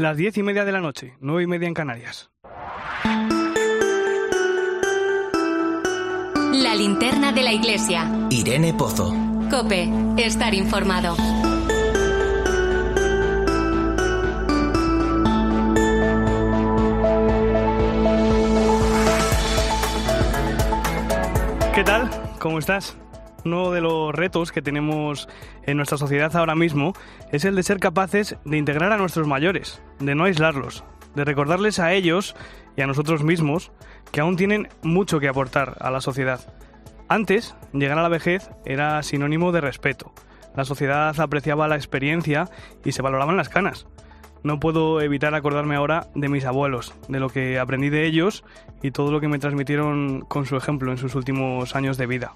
las diez y media de la noche, nueve y media en Canarias. La linterna de la iglesia. Irene Pozo. Cope, estar informado. ¿Qué tal? ¿Cómo estás? Uno de los retos que tenemos en nuestra sociedad ahora mismo es el de ser capaces de integrar a nuestros mayores, de no aislarlos, de recordarles a ellos y a nosotros mismos que aún tienen mucho que aportar a la sociedad. Antes, llegar a la vejez era sinónimo de respeto. La sociedad apreciaba la experiencia y se valoraban las canas. No puedo evitar acordarme ahora de mis abuelos, de lo que aprendí de ellos y todo lo que me transmitieron con su ejemplo en sus últimos años de vida.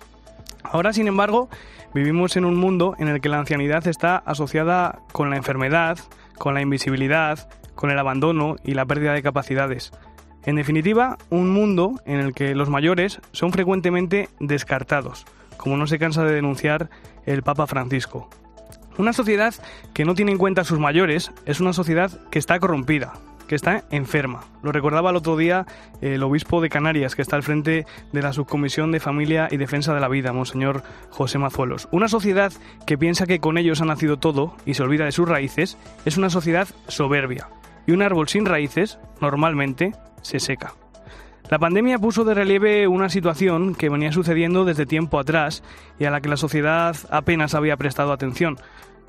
Ahora, sin embargo, vivimos en un mundo en el que la ancianidad está asociada con la enfermedad, con la invisibilidad, con el abandono y la pérdida de capacidades. En definitiva, un mundo en el que los mayores son frecuentemente descartados, como no se cansa de denunciar el Papa Francisco. Una sociedad que no tiene en cuenta a sus mayores es una sociedad que está corrompida, que está enferma. Lo recordaba el otro día el obispo de Canarias, que está al frente de la Subcomisión de Familia y Defensa de la Vida, Monseñor José Mazuelos. Una sociedad que piensa que con ellos ha nacido todo y se olvida de sus raíces es una sociedad soberbia. Y un árbol sin raíces, normalmente, se seca. La pandemia puso de relieve una situación que venía sucediendo desde tiempo atrás y a la que la sociedad apenas había prestado atención.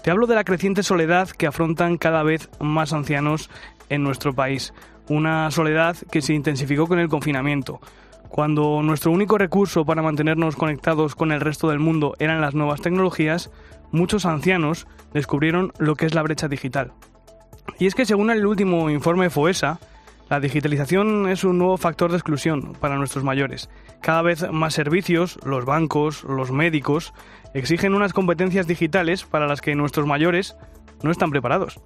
Te hablo de la creciente soledad que afrontan cada vez más ancianos en nuestro país. Una soledad que se intensificó con el confinamiento. Cuando nuestro único recurso para mantenernos conectados con el resto del mundo eran las nuevas tecnologías, muchos ancianos descubrieron lo que es la brecha digital. Y es que según el último informe FOESA, la digitalización es un nuevo factor de exclusión para nuestros mayores. Cada vez más servicios, los bancos, los médicos, exigen unas competencias digitales para las que nuestros mayores no están preparados.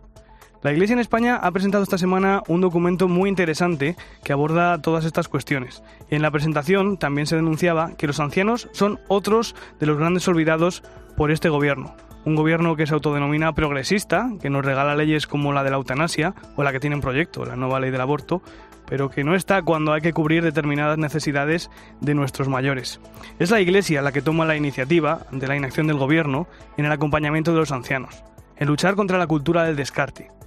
La Iglesia en España ha presentado esta semana un documento muy interesante que aborda todas estas cuestiones. En la presentación también se denunciaba que los ancianos son otros de los grandes olvidados por este gobierno un gobierno que se autodenomina progresista, que nos regala leyes como la de la eutanasia o la que tiene en proyecto, la nueva ley del aborto, pero que no está cuando hay que cubrir determinadas necesidades de nuestros mayores. Es la Iglesia la que toma la iniciativa de la inacción del gobierno en el acompañamiento de los ancianos, en luchar contra la cultura del descarte.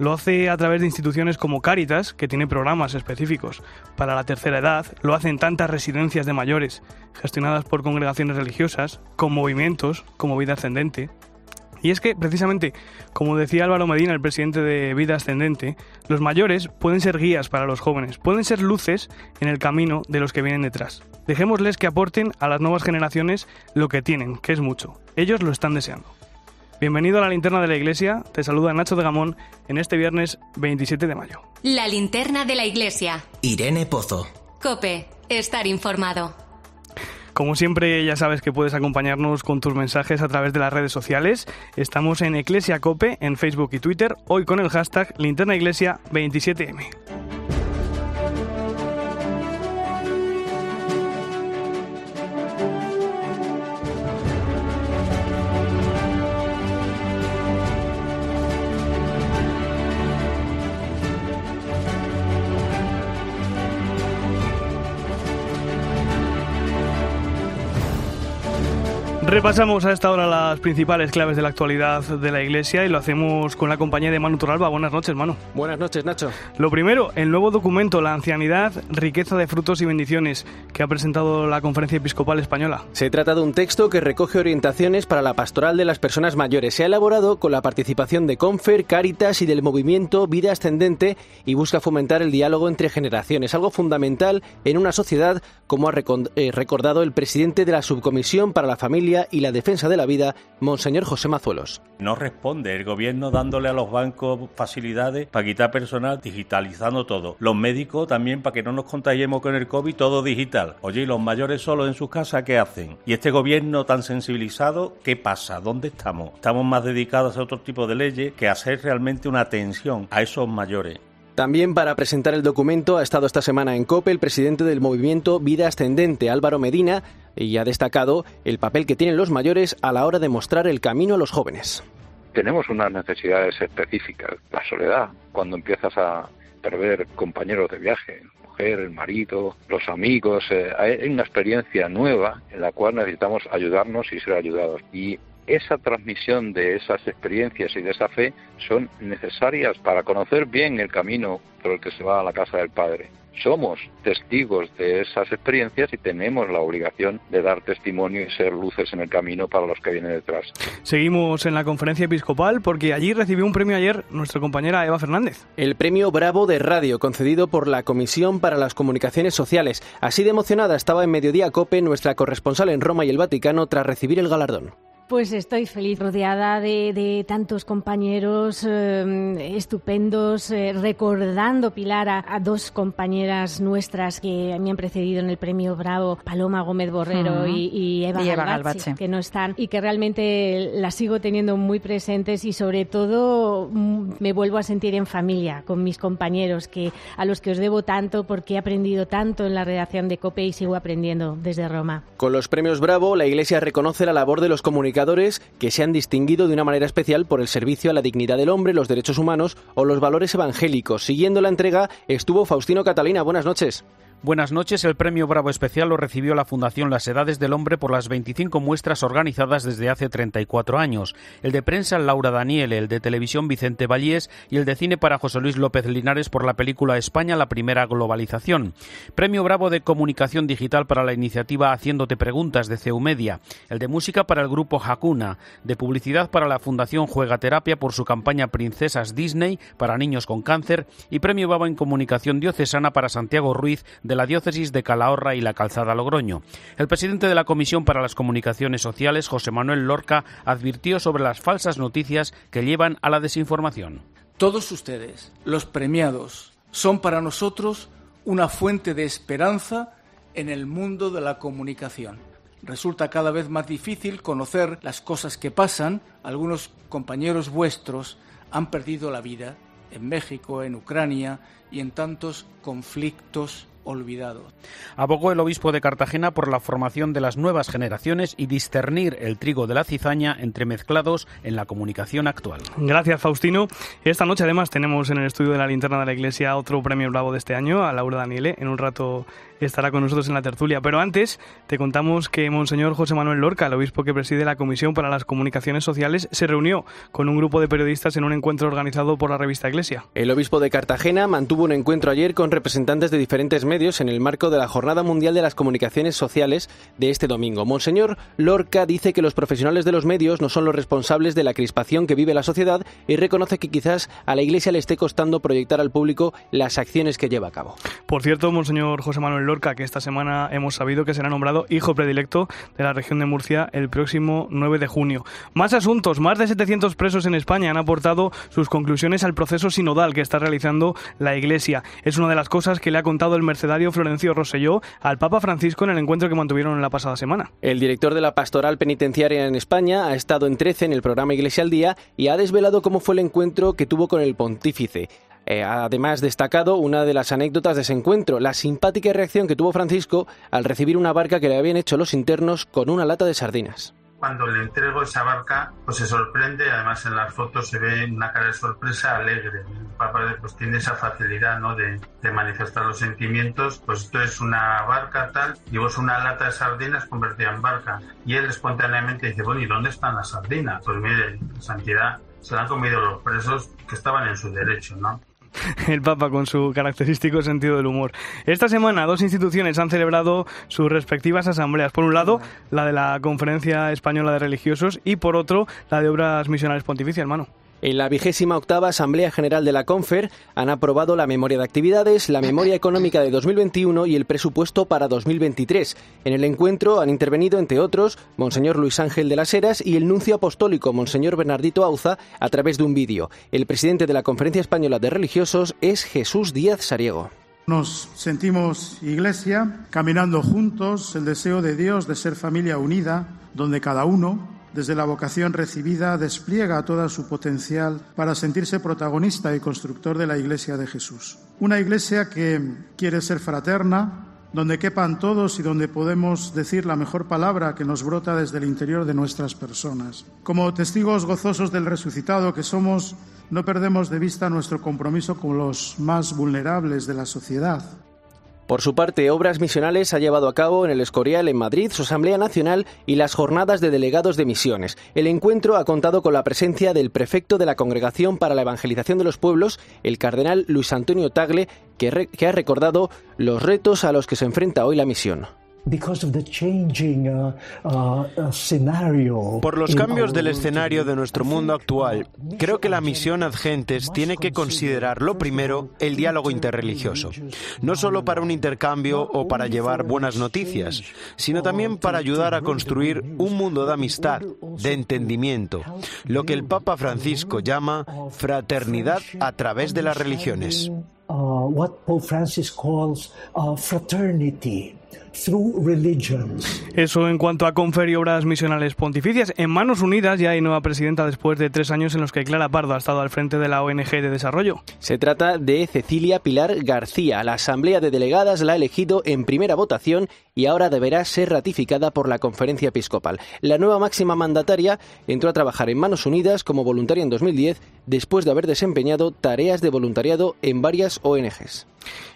Lo hace a través de instituciones como Cáritas, que tiene programas específicos para la tercera edad, lo hacen tantas residencias de mayores, gestionadas por congregaciones religiosas, con movimientos como Vida Ascendente. Y es que, precisamente, como decía Álvaro Medina, el presidente de Vida Ascendente, los mayores pueden ser guías para los jóvenes, pueden ser luces en el camino de los que vienen detrás. Dejémosles que aporten a las nuevas generaciones lo que tienen, que es mucho. Ellos lo están deseando. Bienvenido a la linterna de la iglesia. Te saluda Nacho de Gamón en este viernes 27 de mayo. La linterna de la iglesia. Irene Pozo. Cope, estar informado. Como siempre, ya sabes que puedes acompañarnos con tus mensajes a través de las redes sociales. Estamos en Iglesia Cope en Facebook y Twitter, hoy con el hashtag linternaiglesia27m. Repasamos a esta hora las principales claves de la actualidad de la Iglesia y lo hacemos con la compañía de Manu Torralba. Buenas noches, Manu. Buenas noches, Nacho. Lo primero, el nuevo documento La ancianidad, riqueza de frutos y bendiciones que ha presentado la Conferencia Episcopal Española. Se trata de un texto que recoge orientaciones para la pastoral de las personas mayores. Se ha elaborado con la participación de Confer, Cáritas y del movimiento Vida Ascendente y busca fomentar el diálogo entre generaciones, algo fundamental en una sociedad, como ha eh, recordado el presidente de la Subcomisión para la Familia y la Defensa de la Vida, Monseñor José Mazuelos. No responde el gobierno dándole a los bancos facilidades para quitar personal, digitalizando todo. Los médicos también para que no nos contagiemos con el COVID, todo digital. Oye, ¿y los mayores solos en sus casas qué hacen? ¿Y este gobierno tan sensibilizado, qué pasa? ¿Dónde estamos? Estamos más dedicados a otro tipo de leyes que a hacer realmente una atención a esos mayores. También para presentar el documento ha estado esta semana en COPE el presidente del movimiento Vida Ascendente, Álvaro Medina, y ha destacado el papel que tienen los mayores a la hora de mostrar el camino a los jóvenes. tenemos unas necesidades específicas. La soledad, cuando empiezas a perder compañeros de viaje, mujer, el marido, los amigos, eh, hay una experiencia nueva en la cual necesitamos ayudarnos y ser ayudados. Esa transmisión de esas experiencias y de esa fe son necesarias para conocer bien el camino por el que se va a la casa del Padre somos testigos de esas experiencias y tenemos la obligación de dar testimonio y ser luces en el camino para los que vienen detrás. Seguimos en la conferencia episcopal porque allí recibió un premio ayer nuestra compañera Eva Fernández. El premio Bravo de Radio, concedido por la Comisión para las Comunicaciones Sociales. Así de emocionada estaba en Mediodía Cope nuestra corresponsal en Roma y el Vaticano tras recibir el galardón. Pues estoy feliz, rodeada de, tantos compañeros eh, estupendos, eh, recordando, Pilar, a, dos compañeras nuestras que me han precedido en el premio Bravo, Paloma Gómez Borrero y, Eva, Galvache, que no están y que realmente las sigo teniendo muy presentes y sobre todo me vuelvo a sentir en familia con mis compañeros, que a los que os debo tanto porque he aprendido tanto en la redacción de COPE y sigo aprendiendo desde Roma. Con los premios Bravo, la Iglesia reconoce la labor de los comunicadores que se han distinguido de una manera especial por el servicio a la dignidad del hombre, los derechos humanos o los valores evangélicos. Siguiendo la entrega estuvo Faustino Catalina. Buenas noches. Buenas noches. El premio Bravo Especial lo recibió la Fundación Las Edades del Hombre por las 25 muestras organizadas desde hace 34 años. El de prensa Laura Daniel, el de televisión Vicente Vallés y el de cine para José Luis López Linares por la película España, la primera globalización. Premio Bravo de Comunicación Digital para la iniciativa Haciéndote Preguntas de Ceumedia. El de música para el grupo Hakuna. De publicidad para la Fundación Juega Terapia por su campaña Princesas Disney para niños con cáncer. Y Premio Bravo en Comunicación Diocesana para Santiago Ruiz la diócesis de Calahorra y la Calzada Logroño. El presidente de la Comisión para las Comunicaciones Sociales, José Manuel Lorca, advirtió sobre las falsas noticias que llevan a la desinformación. Todos ustedes, los premiados, son para nosotros una fuente de esperanza en el mundo de la comunicación. Resulta cada vez más difícil conocer las cosas que pasan. Algunos compañeros vuestros han perdido la vida en México, en Ucrania y en tantos conflictos olvidado. Abogó el obispo de Cartagena por la formación de las nuevas generaciones y discernir el trigo de la cizaña entremezclados en la comunicación actual. Gracias, Faustino. Esta noche además tenemos en el estudio de la linterna de la iglesia otro premio bravo de este año, a Laura Daniele. En un rato estará con nosotros en la tertulia. Pero antes te contamos que Monseñor José Manuel Lorca, el obispo que preside la Comisión para las Comunicaciones Sociales, se reunió con un grupo de periodistas en un encuentro organizado por la revista Iglesia. El obispo de Cartagena mantuvo un encuentro ayer con representantes de diferentes medios en el marco de la Jornada Mundial de las Comunicaciones Sociales de este domingo. Monseñor Lorca dice que los profesionales de los medios no son los responsables de la crispación que vive la sociedad y reconoce que quizás a la Iglesia le esté costando proyectar al público las acciones que lleva a cabo. Por cierto, Monseñor José Manuel Lorca, que esta semana hemos sabido que será nombrado hijo predilecto de la región de Murcia el próximo 9 de junio. Más asuntos, más de 700 presos en España han aportado sus conclusiones al proceso sinodal que está realizando la Iglesia. Es una de las cosas que le ha contado el mercedario Florencio Rosselló al Papa Francisco en el encuentro que mantuvieron la pasada semana. El director de la Pastoral Penitenciaria en España ha estado en 13 en el programa Iglesia al Día y ha desvelado cómo fue el encuentro que tuvo con el pontífice. Eh, además, destacado una de las anécdotas de ese encuentro, la simpática reacción que tuvo Francisco al recibir una barca que le habían hecho los internos con una lata de sardinas cuando le entrego esa barca, pues se sorprende, además en las fotos se ve una cara de sorpresa alegre. El Papa pues tiene esa facilidad, ¿no? De, de, manifestar los sentimientos, pues esto es una barca tal, vos una lata de sardinas convertida en barca. Y él espontáneamente dice, bueno, ¿y dónde están las sardinas? Pues mire, santidad, se la han comido los presos que estaban en su derecho, ¿no? el Papa con su característico sentido del humor. Esta semana dos instituciones han celebrado sus respectivas asambleas. Por un lado, la de la Conferencia Española de Religiosos y por otro, la de Obras Misionales Pontificias, hermano. En la vigésima octava Asamblea General de la CONFER han aprobado la memoria de actividades, la memoria económica de 2021 y el presupuesto para 2023. En el encuentro han intervenido, entre otros, Monseñor Luis Ángel de las Heras y el nuncio apostólico Monseñor Bernardito Auza a través de un vídeo. El presidente de la Conferencia Española de Religiosos es Jesús Díaz Sariego. Nos sentimos iglesia, caminando juntos, el deseo de Dios de ser familia unida, donde cada uno desde la vocación recibida, despliega todo su potencial para sentirse protagonista y constructor de la Iglesia de Jesús. Una Iglesia que quiere ser fraterna, donde quepan todos y donde podemos decir la mejor palabra que nos brota desde el interior de nuestras personas. Como testigos gozosos del resucitado que somos, no perdemos de vista nuestro compromiso con los más vulnerables de la sociedad. Por su parte, Obras Misionales ha llevado a cabo en el Escorial, en Madrid, su Asamblea Nacional y las jornadas de delegados de misiones. El encuentro ha contado con la presencia del prefecto de la Congregación para la Evangelización de los Pueblos, el cardenal Luis Antonio Tagle, que, que ha recordado los retos a los que se enfrenta hoy la misión. Uh, uh, Por los cambios del escenario de nuestro mundo actual, creo que la misión Adgentes tiene que considerar, lo primero, el diálogo interreligioso. No solo para un intercambio o para llevar buenas noticias, sino también para ayudar a construir un mundo de amistad, de entendimiento, lo que el Papa Francisco llama fraternidad a través de las religiones. Uh, what Pope Francis calls fraternity eso en cuanto a Confer y obras misionales pontificias. En Manos Unidas ya hay nueva presidenta después de tres años en los que Clara Pardo ha estado al frente de la ONG de desarrollo. Se trata de Cecilia Pilar García. La Asamblea de Delegadas la ha elegido en primera votación y ahora deberá ser ratificada por la Conferencia Episcopal. La nueva máxima mandataria entró a trabajar en Manos Unidas como voluntaria en 2010 después de haber desempeñado tareas de voluntariado en varias ONGs.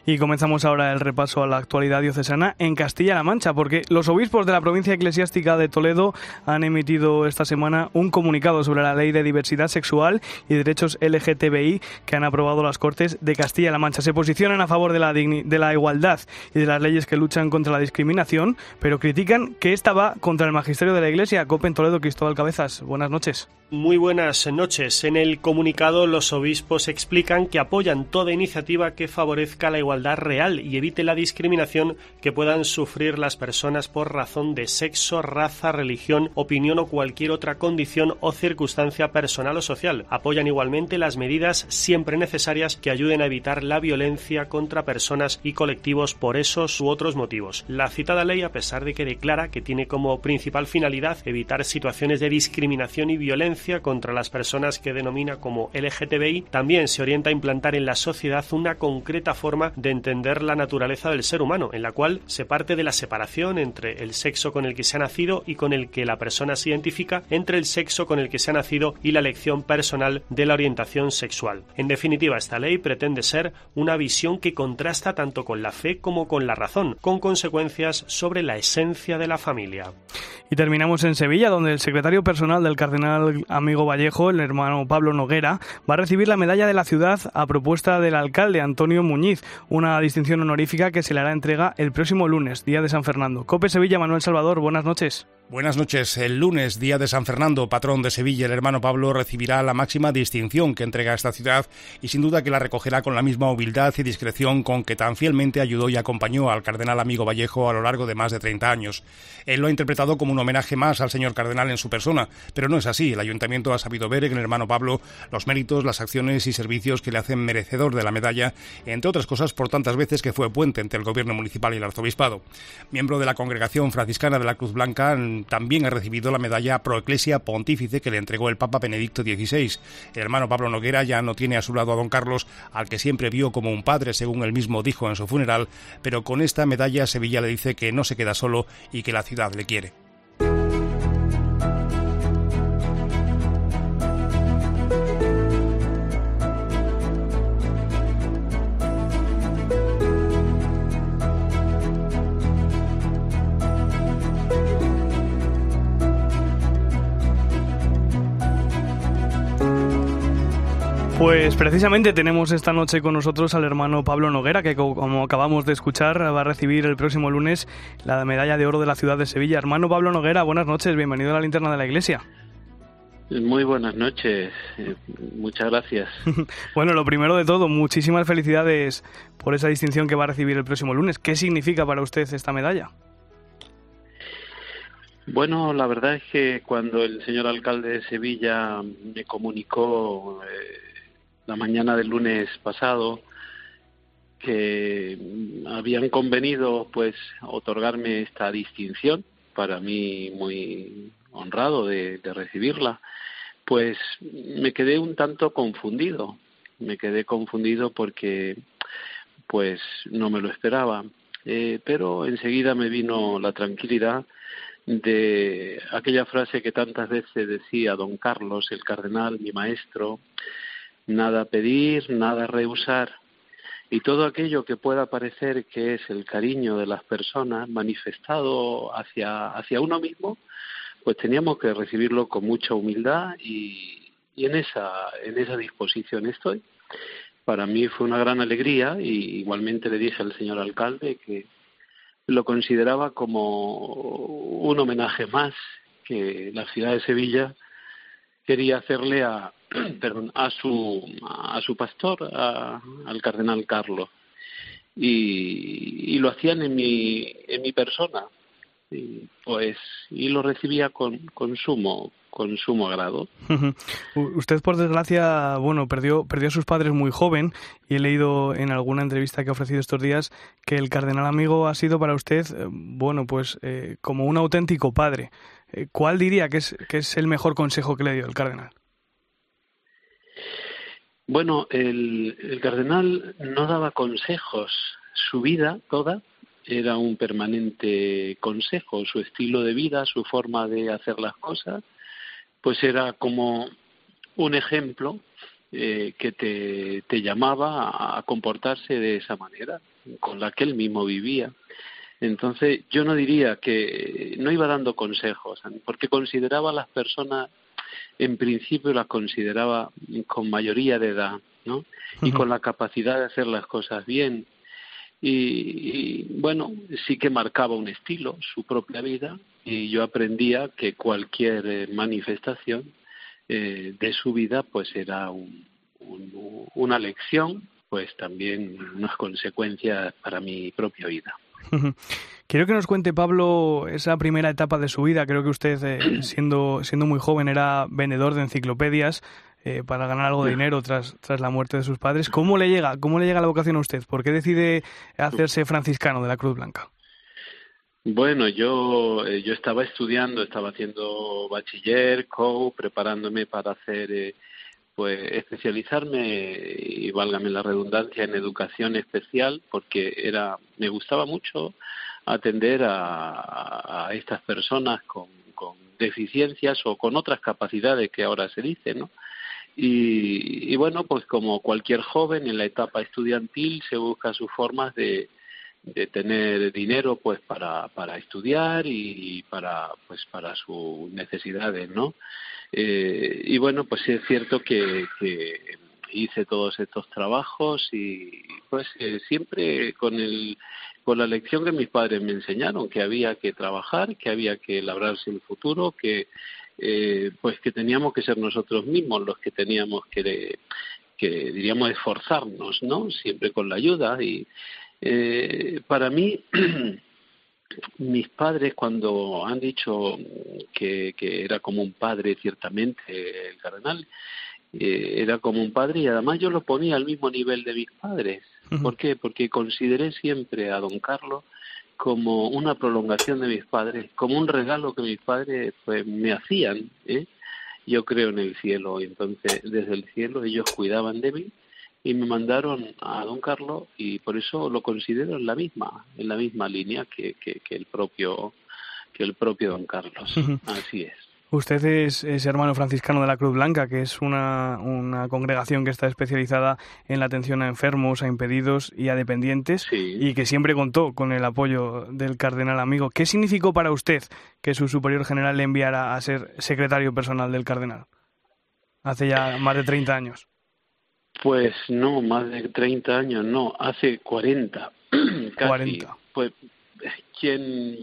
Y comenzamos ahora el repaso a la actualidad diocesana en Castilla-La Mancha, porque los obispos de la provincia eclesiástica de Toledo han emitido esta semana un comunicado sobre la ley de diversidad sexual y derechos LGTBI que han aprobado las Cortes de Castilla-La Mancha. Se posicionan a favor de la, de la igualdad y de las leyes que luchan contra la discriminación, pero critican que esta va contra el magisterio de la Iglesia. Copen Toledo, Cristóbal Cabezas. Buenas noches. Muy buenas noches. En el comunicado los obispos explican que apoyan toda iniciativa que favorezca la igualdad real y evite la discriminación que puedan sufrir las personas por razón de sexo, raza, religión, opinión o cualquier otra condición o circunstancia personal o social. Apoyan igualmente las medidas siempre necesarias que ayuden a evitar la violencia contra personas y colectivos por esos u otros motivos. La citada ley, a pesar de que declara que tiene como principal finalidad evitar situaciones de discriminación y violencia contra las personas que denomina como LGTBI, también se orienta a implantar en la sociedad una concreta forma de entender la naturaleza del ser humano, en la cual se parte de la separación entre el sexo con el que se ha nacido y con el que la persona se identifica, entre el sexo con el que se ha nacido y la elección personal de la orientación sexual. En definitiva, esta ley pretende ser una visión que contrasta tanto con la fe como con la razón, con consecuencias sobre la esencia de la familia. Y terminamos en Sevilla, donde el secretario personal del cardenal amigo Vallejo, el hermano Pablo Noguera, va a recibir la medalla de la ciudad a propuesta del alcalde Antonio Muñiz, una distinción honorífica que se le hará entrega el próximo lunes, día de San Fernando. Cope Sevilla, Manuel Salvador, buenas noches. Buenas noches. El lunes, día de San Fernando, patrón de Sevilla, el hermano Pablo recibirá la máxima distinción que entrega esta ciudad y sin duda que la recogerá con la misma humildad y discreción con que tan fielmente ayudó y acompañó al cardenal amigo Vallejo a lo largo de más de 30 años. Él lo ha interpretado como un homenaje más al señor cardenal en su persona, pero no es así. El ayuntamiento ha sabido ver en el hermano Pablo los méritos, las acciones y servicios que le hacen merecedor de la medalla, entre otras cosas por tantas veces que fue puente entre el gobierno municipal y el arzobispado. Miembro de la congregación franciscana de la Cruz Blanca, también ha recibido la medalla Pro Ecclesia Pontífice que le entregó el Papa Benedicto XVI. El hermano Pablo Noguera ya no tiene a su lado a don Carlos, al que siempre vio como un padre, según él mismo dijo en su funeral, pero con esta medalla Sevilla le dice que no se queda solo y que la ciudad le quiere. Pues precisamente tenemos esta noche con nosotros al hermano Pablo Noguera, que como acabamos de escuchar va a recibir el próximo lunes la medalla de oro de la ciudad de Sevilla. Hermano Pablo Noguera, buenas noches, bienvenido a la linterna de la iglesia. Muy buenas noches, eh, muchas gracias. bueno, lo primero de todo, muchísimas felicidades por esa distinción que va a recibir el próximo lunes. ¿Qué significa para usted esta medalla? Bueno, la verdad es que cuando el señor alcalde de Sevilla me comunicó eh, la mañana del lunes pasado que habían convenido pues otorgarme esta distinción para mí muy honrado de, recibirla pues me quedé un tanto confundido. Me quedé confundido porque pues no me lo esperaba. Eh, pero enseguida me vino la tranquilidad de aquella frase que tantas veces decía don Carlos, el cardenal, mi maestro, nada pedir, nada rehusar. Y todo aquello que pueda parecer que es el cariño de las personas manifestado hacia, hacia uno mismo, pues teníamos que recibirlo con mucha humildad y, y en, esa, en esa disposición estoy. Para mí fue una gran alegría y igualmente le dije al señor alcalde que lo consideraba como un homenaje más que la ciudad de Sevilla quería hacerle a, a su a su pastor, al cardenal Carlos. Y, y, lo hacían en mi en mi persona. Y, pues y lo recibía con, con sumo con sumo agrado. Usted, por desgracia, bueno, perdió, perdió a sus padres muy joven y he leído en alguna entrevista que ha ofrecido estos días que el cardenal amigo ha sido para usted, eh, bueno, pues eh, como un auténtico padre. Eh, ¿Cuál diría que es, que es el mejor consejo que le dio el cardenal? Bueno, el, el cardenal no daba consejos. Su vida toda era un permanente consejo, su estilo de vida, su forma de hacer las cosas pues era como un ejemplo eh, que te, te llamaba a comportarse de esa manera, con la que él mismo vivía. Entonces, yo no diría que no iba dando consejos, porque consideraba a las personas, en principio las consideraba con mayoría de edad, ¿no? Y con la capacidad de hacer las cosas bien. Y, bueno, sí que marcaba un estilo, su propia vida, y yo aprendía que cualquier eh, manifestación eh, de su vida pues era una lección pues también unas consecuencias para mi propia vida. Quiero que nos cuente, Pablo, esa primera etapa de su vida. Creo que usted, eh, siendo, siendo muy joven, era vendedor de enciclopedias para ganar algo de dinero tras, tras la muerte de sus padres. ¿Cómo le llega? ¿Cómo le llega la vocación a usted? ¿Por qué decide hacerse franciscano de la Cruz Blanca? Bueno, yo, eh, yo estaba estudiando, estaba haciendo bachiller, co, preparándome para hacer, eh, pues, especializarme y válgame la redundancia en educación especial, porque era, me gustaba mucho atender a, a estas personas con, con deficiencias o con otras capacidades que ahora se dice, ¿no? Y, y bueno, pues como cualquier joven en la etapa estudiantil se busca sus formas de, de tener dinero pues para, para estudiar y, para pues para sus necesidades no eh, y bueno pues es cierto que, que, hice todos estos trabajos y pues eh, siempre con el con la lección que mis padres me enseñaron que había que trabajar que había que labrarse el futuro que eh, pues que teníamos que ser nosotros mismos los que teníamos que que diríamos esforzarnos no siempre con la ayuda y eh, para mí, mis padres cuando han dicho que, que, era como un padre, ciertamente, el cardenal, eh, era como un padre y además yo lo ponía al mismo nivel de mis padres. ¿Por qué? Porque consideré siempre a don Carlos como una prolongación de mis padres, como un regalo que mis padres pues, me hacían. ¿eh? Yo creo en el cielo, y entonces desde el cielo ellos cuidaban de mí y me mandaron a don Carlos y por eso lo considero en la misma en la misma línea que, que, el propio que el propio don Carlos así es Usted es, hermano franciscano de la Cruz Blanca, que es una, una, congregación que está especializada en la atención a enfermos, a impedidos y a dependientes, y que siempre contó con el apoyo del cardenal amigo. ¿Qué significó para usted que su superior general le enviara a ser secretario personal del cardenal? Hace ya más de 30 años. Pues no, más de 30 años, no, hace 40. casi. 40. Pues, ¿quién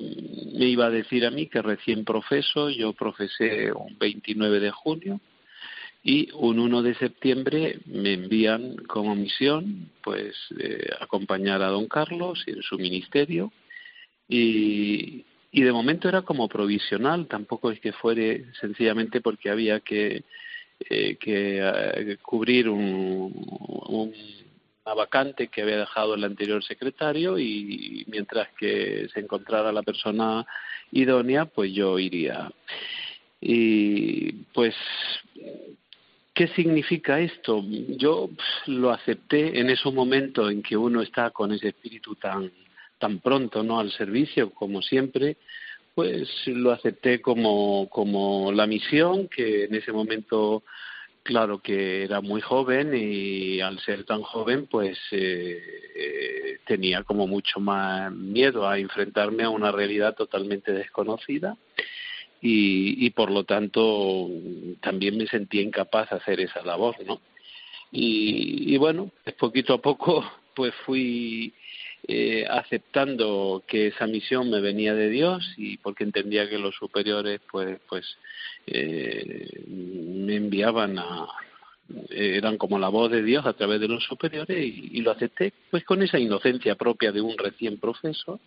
me iba a decir a mí que recién profeso? Yo profesé un 29 de junio y un 1 de septiembre me envían como misión pues eh, acompañar a don Carlos en su ministerio y, y de momento era como provisional, tampoco es que fuere sencillamente porque había que eh, que eh, cubrir un, una vacante que había dejado el anterior secretario y mientras que se encontrara la persona idónea, pues yo iría. Y pues, ¿qué significa esto? Yo lo acepté en esos momentos en que uno está con ese espíritu tan tan pronto no al servicio como siempre, pues lo acepté como, como la misión que en ese momento claro que era muy joven y al ser tan joven pues eh, tenía como mucho más miedo a enfrentarme a una realidad totalmente desconocida y, y por lo tanto también me sentía incapaz de hacer esa labor no y, y bueno pues poquito a poco pues fui eh, aceptando que esa misión me venía de Dios y porque entendía que los superiores pues pues eh, me enviaban a eran como la voz de Dios a través de los superiores y, lo acepté pues con esa inocencia propia de un recién profeso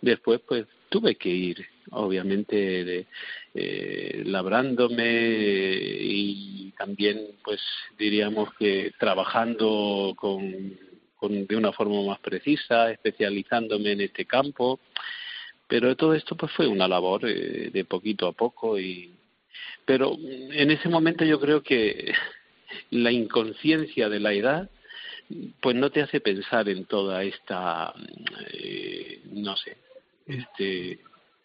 después pues tuve que ir obviamente de, eh, labrándome y también pues diríamos que trabajando con de una forma más precisa, especializándome en este campo. Pero todo esto pues fue una labor eh, de poquito a poco y pero en ese momento yo creo que la inconsciencia de la edad pues no te hace pensar en toda esta eh, no sé este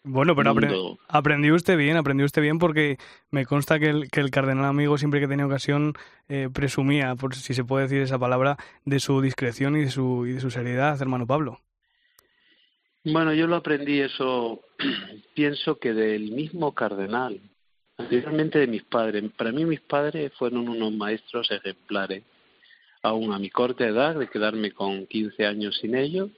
bueno, pero aprendió usted bien, aprendió usted bien porque me consta que el, que el cardenal amigo siempre que tenía ocasión eh, presumía, por si se puede decir esa palabra, de su discreción y de su, y de su seriedad, hermano Pablo. Bueno, yo lo aprendí eso, pienso que del mismo cardenal, anteriormente de mis padres. Para mí mis padres fueron unos maestros ejemplares, aún a mi corta edad, de quedarme con 15 años sin ellos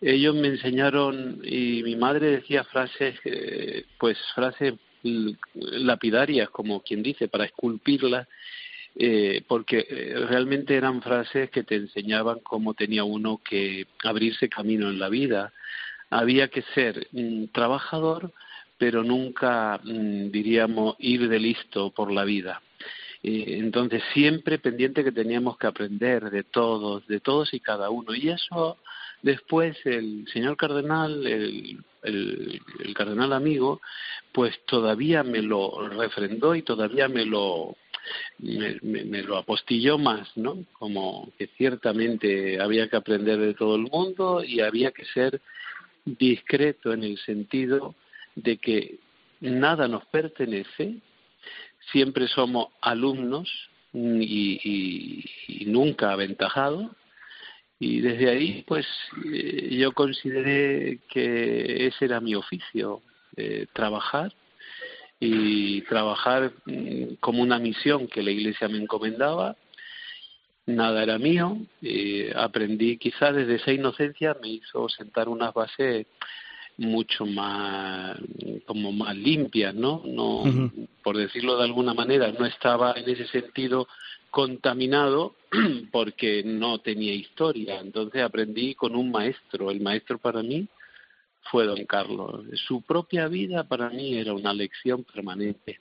ellos me enseñaron y mi madre decía frases, eh, pues frases lapidarias, como quien dice, para esculpirlas, eh, porque eh, realmente eran frases que te enseñaban cómo tenía uno que abrirse camino en la vida. Había que ser un trabajador, pero nunca, mm, diríamos, ir de listo por la vida. entonces, siempre pendiente que teníamos que aprender de todos, de todos y cada uno. Y eso Después el señor cardenal, el, cardenal amigo, pues todavía me lo refrendó y todavía me lo me, lo apostilló más, ¿no? Como que ciertamente había que aprender de todo el mundo y había que ser discreto en el sentido de que nada nos pertenece, siempre somos alumnos y, y nunca aventajados y desde ahí pues eh, yo consideré que ese era mi oficio eh, trabajar y trabajar mm, como una misión que la iglesia me encomendaba. Nada era mío aprendí quizás desde esa inocencia me hizo sentar unas bases mucho más como más limpias no no por decirlo de alguna manera no estaba en ese sentido contaminado porque no tenía historia. Entonces aprendí con un maestro. El maestro para mí fue don Carlos. Su propia vida para mí era una lección permanente.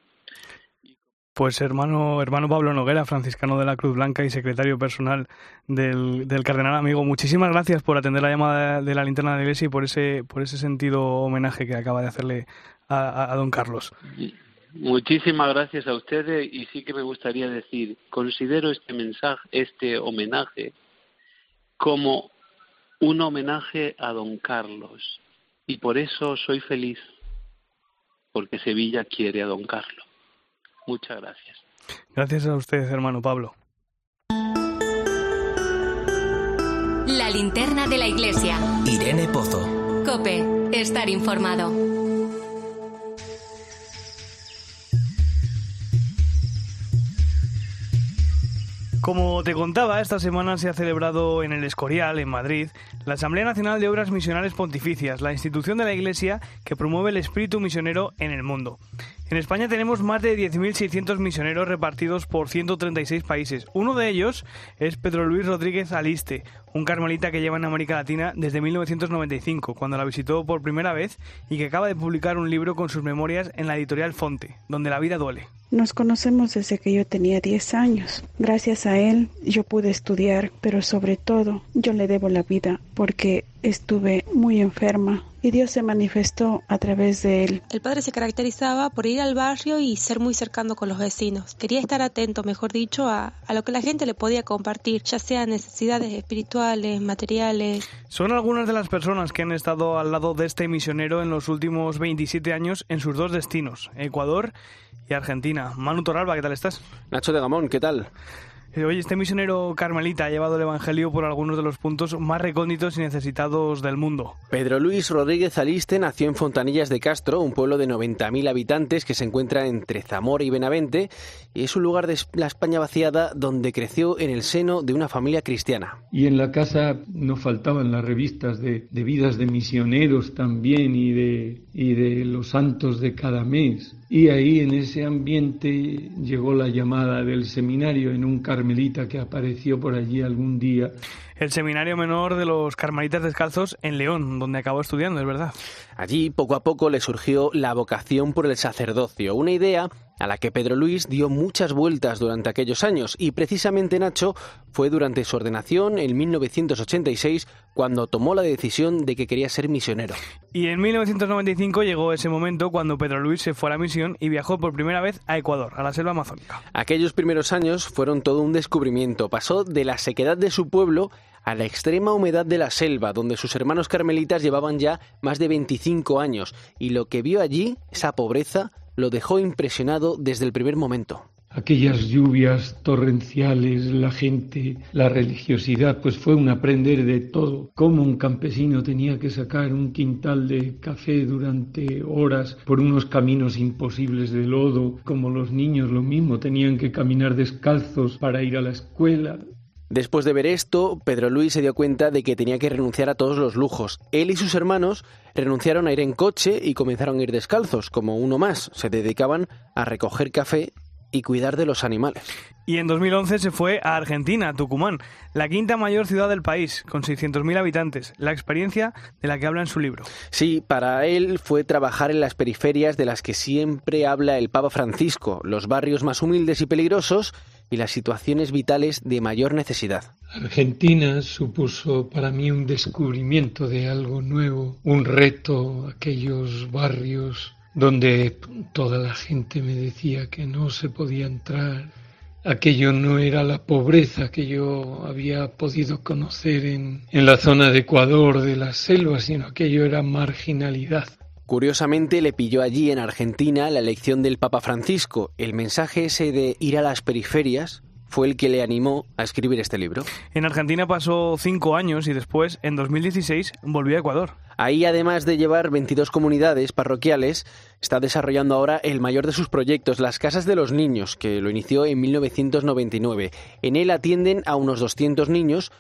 Pues hermano, hermano Pablo Noguera, franciscano de la Cruz Blanca y secretario personal del, del cardenal amigo, muchísimas gracias por atender la llamada de la linterna de la iglesia y por ese, por ese sentido homenaje que acaba de hacerle a, a don Carlos. Muchísimas gracias a ustedes y sí que me gustaría decir, considero este mensaje, este homenaje como un homenaje a don Carlos y por eso soy feliz, porque Sevilla quiere a don Carlos. Muchas gracias. Gracias a ustedes, hermano Pablo. La linterna de la iglesia. Irene Pozo. Cope, estar informado. Como te contaba, esta semana se ha celebrado en el Escorial, en Madrid, la Asamblea Nacional de Obras Misionales Pontificias, la institución de la Iglesia que promueve el espíritu misionero en el mundo. En España tenemos más de 10.600 misioneros repartidos por 136 países. Uno de ellos es Pedro Luis Rodríguez Aliste, un carmelita que lleva en América Latina desde 1995, cuando la visitó por primera vez y que acaba de publicar un libro con sus memorias en la editorial Fonte, donde la vida duele. Nos conocemos desde que yo tenía 10 años. Gracias a él yo pude estudiar, pero sobre todo yo le debo la vida porque estuve muy enferma y Dios se manifestó a través de él. El padre se caracterizaba por ir al barrio y ser muy cercano con los vecinos. Quería estar atento, mejor dicho, a, a lo que la gente le podía compartir, ya sea necesidades espirituales, materiales. Son algunas de las personas que han estado al lado de este misionero en los últimos 27 años en sus dos destinos, Ecuador y Argentina. Manu Toralba, ¿qué tal estás? Nacho de Gamón, ¿qué tal? Oye, este misionero carmelita ha llevado el Evangelio por algunos de los puntos más recónditos y necesitados del mundo. Pedro Luis Rodríguez Aliste nació en Fontanillas de Castro, un pueblo de 90.000 habitantes que se encuentra entre Zamora y Benavente, y es un lugar de la España vaciada donde creció en el seno de una familia cristiana. Y en la casa no faltaban las revistas de, de vidas de misioneros también y de, y de los santos de cada mes. Y ahí en ese ambiente llegó la llamada del seminario en un carmelita que apareció por allí algún día. El seminario menor de los carmelitas descalzos en León, donde acabó estudiando, es verdad. Allí poco a poco le surgió la vocación por el sacerdocio, una idea a la que Pedro Luis dio muchas vueltas durante aquellos años y precisamente Nacho fue durante su ordenación en 1986 cuando tomó la decisión de que quería ser misionero. Y en 1995 llegó ese momento cuando Pedro Luis se fue a la misión y viajó por primera vez a Ecuador, a la selva amazónica. Aquellos primeros años fueron todo un descubrimiento. Pasó de la sequedad de su pueblo a la extrema humedad de la selva, donde sus hermanos carmelitas llevaban ya más de 25 años, y lo que vio allí, esa pobreza, lo dejó impresionado desde el primer momento. Aquellas lluvias torrenciales, la gente, la religiosidad, pues fue un aprender de todo. Cómo un campesino tenía que sacar un quintal de café durante horas por unos caminos imposibles de lodo, como los niños lo mismo, tenían que caminar descalzos para ir a la escuela. Después de ver esto, Pedro Luis se dio cuenta de que tenía que renunciar a todos los lujos. Él y sus hermanos renunciaron a ir en coche y comenzaron a ir descalzos, como uno más. Se dedicaban a recoger café y cuidar de los animales. Y en 2011 se fue a Argentina, Tucumán, la quinta mayor ciudad del país, con 600.000 habitantes, la experiencia de la que habla en su libro. Sí, para él fue trabajar en las periferias de las que siempre habla el Papa Francisco, los barrios más humildes y peligrosos y las situaciones vitales de mayor necesidad. Argentina supuso para mí un descubrimiento de algo nuevo, un reto, aquellos barrios donde toda la gente me decía que no se podía entrar. Aquello no era la pobreza que yo había podido conocer en, en la zona de Ecuador, de la selva, sino aquello era marginalidad. Curiosamente le pilló allí en Argentina la elección del Papa Francisco. El mensaje ese de ir a las periferias fue el que le animó a escribir este libro. En Argentina pasó cinco años y después, en 2016, volvió a Ecuador. Ahí, además de llevar 22 comunidades parroquiales, está desarrollando ahora el mayor de sus proyectos, las Casas de los Niños, que lo inició en 1999. En él atienden a unos 200 niños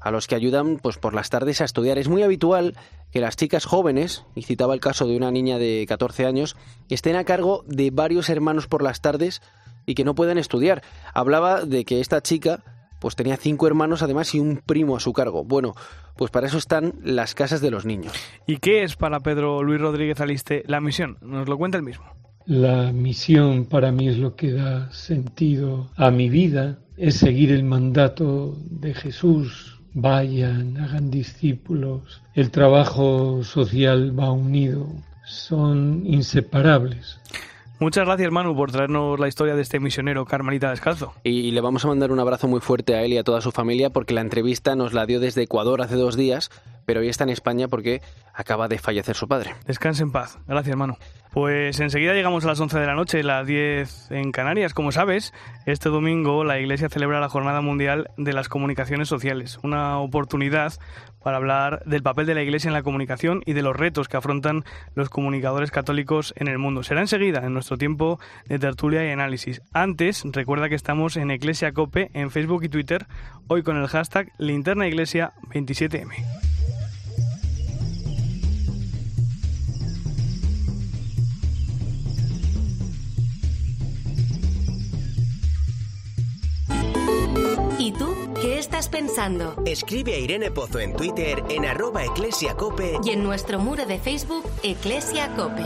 a los que ayudan pues por las tardes a estudiar. Es muy habitual que las chicas jóvenes, y citaba el caso de una niña de 14 años, estén a cargo de varios hermanos por las tardes y que no puedan estudiar. Hablaba de que esta chica pues tenía cinco hermanos además y un primo a su cargo. Bueno, pues para eso están las casas de los niños. ¿Y qué es para Pedro Luis Rodríguez Aliste la misión? Nos lo cuenta el mismo. La misión para mí es lo que da sentido a mi vida, es seguir el mandato de Jesús, vayan, hagan discípulos. El trabajo social va unido, son inseparables. Muchas gracias, Manu, por traernos la historia de este misionero carmelita descalzo. Y le vamos a mandar un abrazo muy fuerte a él y a toda su familia porque la entrevista nos la dio desde Ecuador hace dos días, pero hoy está en España porque acaba de fallecer su padre. Descanse en paz. Gracias, Manu. Pues enseguida llegamos a las 11 de la noche, las 10 en Canarias. Como sabes, este domingo la Iglesia celebra la Jornada Mundial de las Comunicaciones Sociales, una oportunidad para hablar del papel de la Iglesia en la comunicación y de los retos que afrontan los comunicadores católicos en el mundo. Será enseguida, en nuestro tiempo de tertulia y análisis. Antes, recuerda que estamos en Iglesia Cope en Facebook y Twitter, hoy con el hashtag linternaiglesia27m. ¿Y tú qué estás pensando? Escribe a Irene Pozo en Twitter en arroba eclesiacope Y en nuestro muro de Facebook, Eclesia Cope.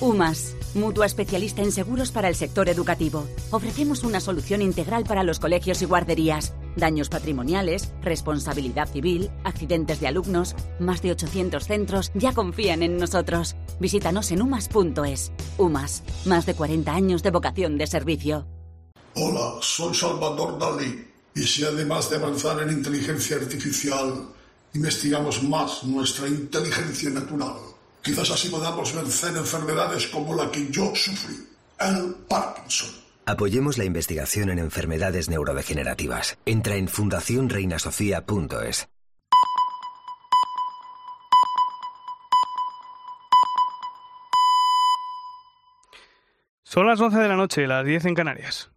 UMAS, mutua especialista en seguros para el sector educativo. Ofrecemos una solución integral para los colegios y guarderías. Daños patrimoniales, responsabilidad civil, accidentes de alumnos. Más de 800 centros ya confían en nosotros. Visítanos en umas.es. UMAS, más de 40 años de vocación de servicio. Hola, soy Salvador Dalí. Y si además de avanzar en inteligencia artificial, investigamos más nuestra inteligencia natural, quizás así podamos vencer enfermedades como la que yo sufrí, el Parkinson. Apoyemos la investigación en enfermedades neurodegenerativas. Entra en fundacionreinasofía.es. Son las 11 de la noche, las 10 en Canarias.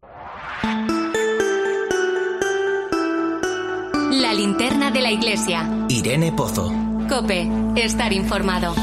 La linterna de la iglesia. Irene Pozo. Cope, estar informado.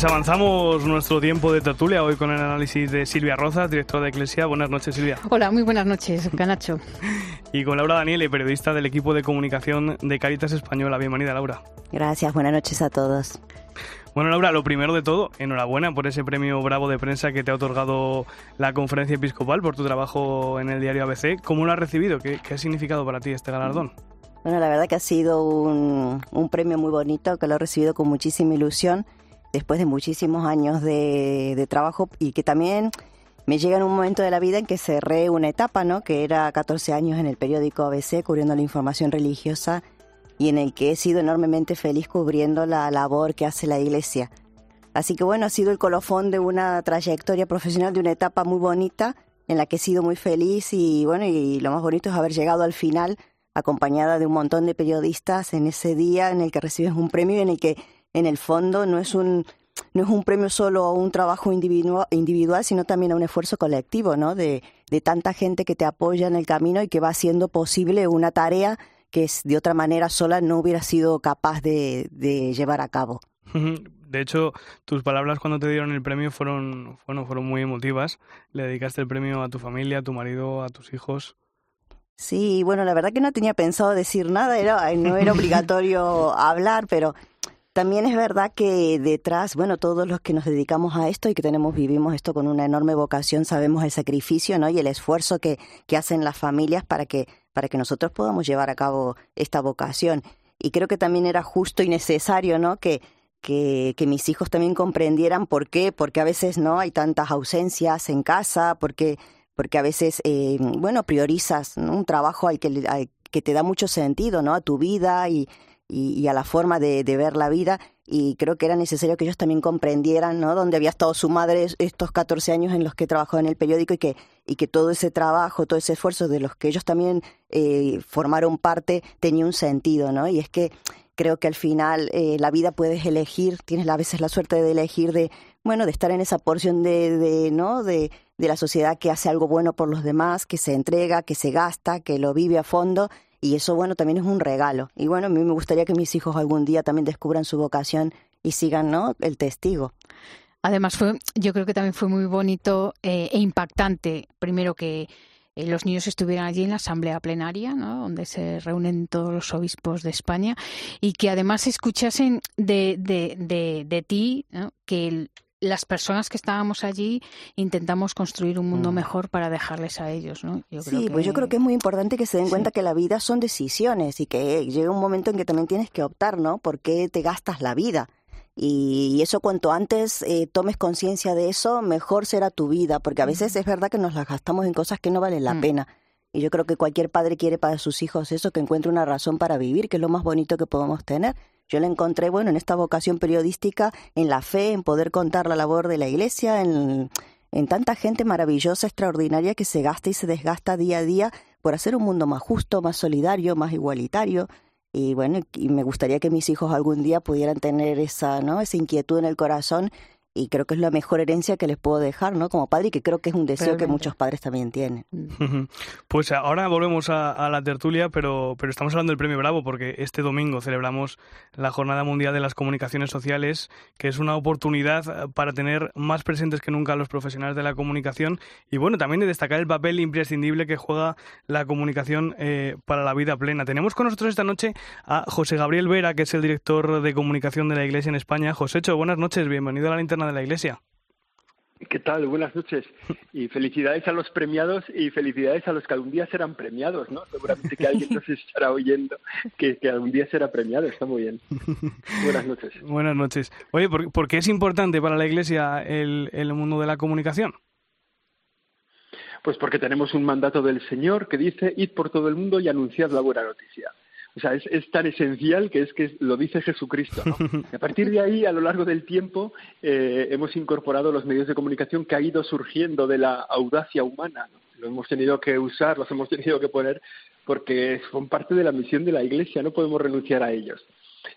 Pues avanzamos nuestro tiempo de tertulia hoy con el análisis de Silvia Rozas, directora de Iglesia. Buenas noches, Silvia. Hola, muy buenas noches, Canacho. y con Laura Daniele, periodista del equipo de comunicación de Caritas Española. Bienvenida, Laura. Gracias, buenas noches a todos. Bueno, Laura, lo primero de todo, enhorabuena por ese premio Bravo de prensa que te ha otorgado la Conferencia Episcopal por tu trabajo en el diario ABC. ¿Cómo lo has recibido? ¿Qué, qué ha significado para ti este galardón? Bueno, la verdad que ha sido un, un premio muy bonito, que lo he recibido con muchísima ilusión después de muchísimos años de, trabajo y que también me llega en un momento de la vida en que cerré una etapa, ¿no? Que era 14 años en el periódico ABC cubriendo la información religiosa y en el que he sido enormemente feliz cubriendo la labor que hace la iglesia. Así que bueno, ha sido el colofón de una trayectoria profesional, de una etapa muy bonita en la que he sido muy feliz y bueno, y lo más bonito es haber llegado al final acompañada de un montón de periodistas en ese día en el que recibes un premio y en el que en el fondo no es un no es un premio solo a un trabajo individual, individual, sino también a un esfuerzo colectivo, ¿no? De, de tanta gente que te apoya en el camino y que va haciendo posible una tarea que de otra manera sola no hubiera sido capaz de, de llevar a cabo. De hecho, tus palabras cuando te dieron el premio fueron, bueno, fueron muy emotivas. Le dedicaste el premio a tu familia, a tu marido, a tus hijos. Sí, bueno, la verdad que no tenía pensado decir nada, era, no era obligatorio hablar, pero también es verdad que detrás, bueno, todos los que nos dedicamos a esto y que tenemos, vivimos esto con una enorme vocación, sabemos el sacrificio, ¿no? Y el esfuerzo que, que hacen las familias para que, para que nosotros podamos llevar a cabo esta vocación. Y creo que también era justo y necesario, ¿no? Que, que, mis hijos también comprendieran por qué, porque a veces no hay tantas ausencias en casa, porque, porque a veces, eh, bueno, priorizas un trabajo al que, al que te da mucho sentido, ¿no? A tu vida y, y, a la forma de, ver la vida y creo que era necesario que ellos también comprendieran ¿no? dónde había estado su madre estos 14 años en los que trabajó en el periódico y que, y que todo ese trabajo, todo ese esfuerzo de los que ellos también eh, formaron parte tenía un sentido, ¿no? Y es que creo que al final eh, la vida puedes elegir, tienes a veces la suerte de elegir de, bueno, de estar en esa porción de, de ¿no? De, de la sociedad que hace algo bueno por los demás, que se entrega, que se gasta, que lo vive a fondo y eso, bueno, también es un regalo. Y bueno, a mí me gustaría que mis hijos algún día también descubran su vocación y sigan, ¿no? El testigo. Además, fue, yo creo que también fue muy bonito eh, e impactante, primero que eh, los niños estuvieran allí en la asamblea plenaria, ¿no? donde se reúnen todos los obispos de España, y que además escuchasen de, de, de, de ti ¿no? que el, las personas que estábamos allí intentamos construir un mundo mm. mejor para dejarles a ellos, ¿no? sí, pues yo creo que es muy importante que se den cuenta que la vida son decisiones y que llega un momento en que también tienes que optar, ¿no? ¿Por qué te gastas la vida? Y, eso cuanto antes eh, tomes conciencia de eso, mejor será tu vida, porque a veces es verdad que nos las gastamos en cosas que no valen la mm. pena. Y yo creo que cualquier padre quiere para sus hijos eso, que encuentre una razón para vivir, que es lo más bonito que podemos tener. Yo la encontré, bueno, en esta vocación periodística, en la fe, en poder contar la labor de la iglesia, en, en tanta gente maravillosa, extraordinaria que se gasta y se desgasta día a día por hacer un mundo más justo, más solidario, más igualitario. Y bueno, y me gustaría que mis hijos algún día pudieran tener esa, ¿no? esa inquietud en el corazón y creo que es la mejor herencia que les puedo dejar, ¿no? Como padre y que creo que es un deseo que muchos padres también tienen. Pues ahora volvemos a, la tertulia, pero, pero estamos hablando del Premio Bravo porque este domingo celebramos la Jornada Mundial de las Comunicaciones Sociales, que es una oportunidad para tener más presentes que nunca a los profesionales de la comunicación y bueno, también de destacar el papel imprescindible que juega la comunicación eh, para la vida plena. Tenemos con nosotros esta noche a José Gabriel Vera, que es el director de comunicación de la Iglesia en España. Josécho, buenas noches, bienvenido a la linterna de la Iglesia. ¿Qué tal? Buenas noches. Y felicidades a los premiados y felicidades a los que algún día serán premiados, ¿no? Seguramente que alguien nos estará oyendo que, algún día será premiado. Está muy bien. Buenas noches. Buenas noches. Oye, ¿por, qué es importante para la Iglesia el, el mundo de la comunicación? Pues porque tenemos un mandato del Señor que dice, id por todo el mundo y anunciad la buena noticia. O sea, es, tan esencial que es que lo dice Jesucristo. a partir de ahí, a lo largo del tiempo, eh, hemos incorporado los medios de comunicación que ha ido surgiendo de la audacia humana. Lo hemos tenido que usar, los hemos tenido que poner porque son parte de la misión de la Iglesia, no podemos renunciar a ellos.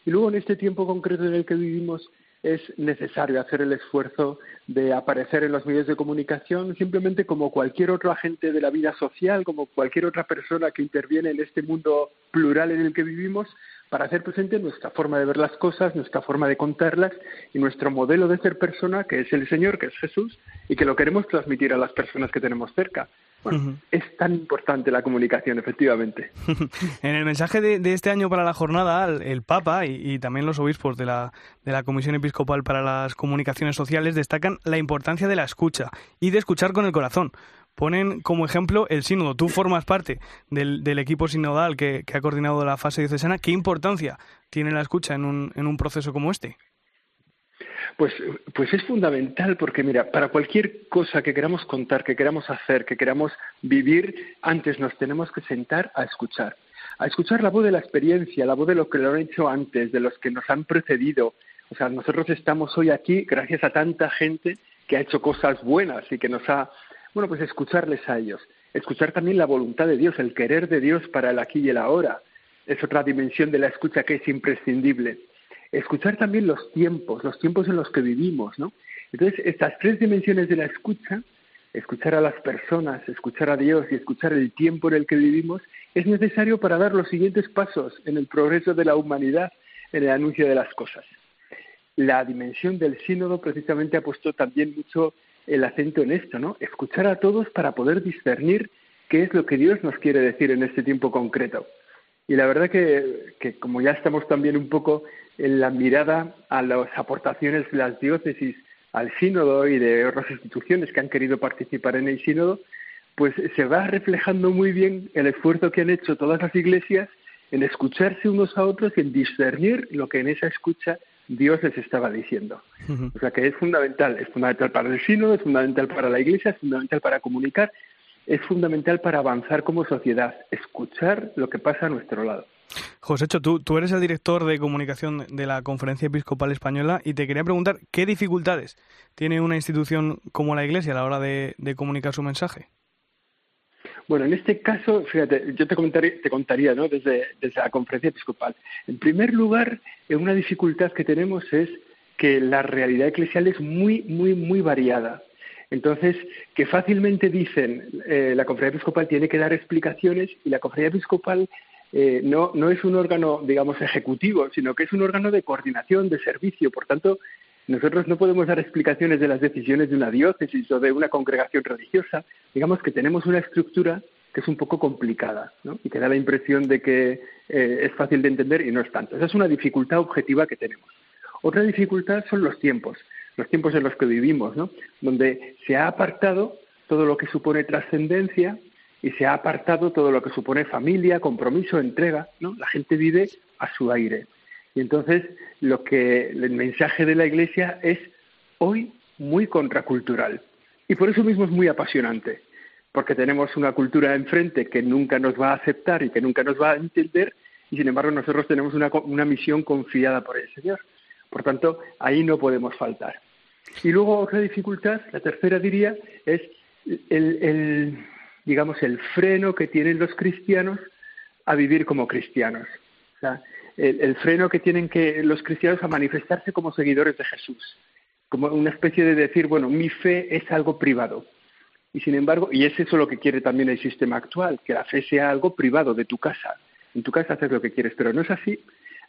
Y luego, en este tiempo concreto en el que vivimos, es necesario hacer el esfuerzo de aparecer en los medios de comunicación simplemente como cualquier otro agente de la vida social, como cualquier otra persona que interviene en este mundo plural en el que vivimos, para hacer presente nuestra forma de ver las cosas, nuestra forma de contarlas y nuestro modelo de ser persona, que es el Señor, que es Jesús, y que lo queremos transmitir a las personas que tenemos cerca. Bueno, es tan importante la comunicación, efectivamente. en el mensaje de, este año para la jornada, el, Papa y, también los obispos de la, de la Comisión Episcopal para las Comunicaciones Sociales destacan la importancia de la escucha y de escuchar con el corazón. Ponen como ejemplo el sínodo. Tú formas parte del, del equipo sinodal que, que, ha coordinado la fase diocesana. ¿Qué importancia tiene la escucha en un, en un proceso como este? Pues, pues es fundamental porque, mira, para cualquier cosa que queramos contar, que queramos hacer, que queramos vivir, antes nos tenemos que sentar a escuchar. A escuchar la voz de la experiencia, la voz de lo que lo han hecho antes, de los que nos han precedido. O sea, nosotros estamos hoy aquí gracias a tanta gente que ha hecho cosas buenas y que nos ha, bueno, pues escucharles a ellos. Escuchar también la voluntad de Dios, el querer de Dios para el aquí y el ahora. Es otra dimensión de la escucha que es imprescindible escuchar también los tiempos, los tiempos en los que vivimos, ¿no? Entonces, estas tres dimensiones de la escucha, escuchar a las personas, escuchar a Dios y escuchar el tiempo en el que vivimos, es necesario para dar los siguientes pasos en el progreso de la humanidad, en el anuncio de las cosas. La dimensión del sínodo precisamente ha puesto también mucho el acento en esto, ¿no? Escuchar a todos para poder discernir qué es lo que Dios nos quiere decir en este tiempo concreto. Y la verdad que, que como ya estamos también un poco en la mirada a las aportaciones de las diócesis al sínodo y de otras instituciones que han querido participar en el sínodo, pues se va reflejando muy bien el esfuerzo que han hecho todas las iglesias en escucharse unos a otros y en discernir lo que en esa escucha Dios les estaba diciendo. O sea que es fundamental, es fundamental para el sínodo, es fundamental para la iglesia, es fundamental para comunicar, es fundamental para avanzar como sociedad, escuchar lo que pasa a nuestro lado. José tú, tú eres el director de comunicación de la Conferencia Episcopal Española y te quería preguntar qué dificultades tiene una institución como la Iglesia a la hora de, comunicar su mensaje. Bueno, en este caso, fíjate, yo te, te contaría ¿no? desde, desde la conferencia episcopal. En primer lugar, una dificultad que tenemos es que la realidad eclesial es muy, muy, muy variada. Entonces, que fácilmente dicen eh, la conferencia episcopal tiene que dar explicaciones y la conferencia episcopal eh, no, no es un órgano, digamos, ejecutivo, sino que es un órgano de coordinación, de servicio. Por tanto, nosotros no podemos dar explicaciones de las decisiones de una diócesis o de una congregación religiosa. Digamos que tenemos una estructura que es un poco complicada y que da la impresión de que eh, es fácil de entender y no es tanto. Esa es una dificultad objetiva que tenemos. Otra dificultad son los tiempos, los tiempos en los que vivimos, ¿no? donde se ha apartado todo lo que supone trascendencia y se ha apartado todo lo que supone familia, compromiso, entrega, ¿no? La gente vive a su aire. Y entonces lo que el mensaje de la Iglesia es hoy muy contracultural. Y por eso mismo es muy apasionante, porque tenemos una cultura enfrente que nunca nos va a aceptar y que nunca nos va a entender, y sin embargo nosotros tenemos una, una misión confiada por el Señor. Por tanto, ahí no podemos faltar. Y luego otra dificultad, la tercera diría, es el digamos, el freno que tienen los cristianos a vivir como cristianos. O el, freno que tienen que los cristianos a manifestarse como seguidores de Jesús, como una especie de decir, bueno, mi fe es algo privado. Y sin embargo, y es eso lo que quiere también el sistema actual, que la fe sea algo privado de tu casa. En tu casa haces lo que quieres, pero no es así.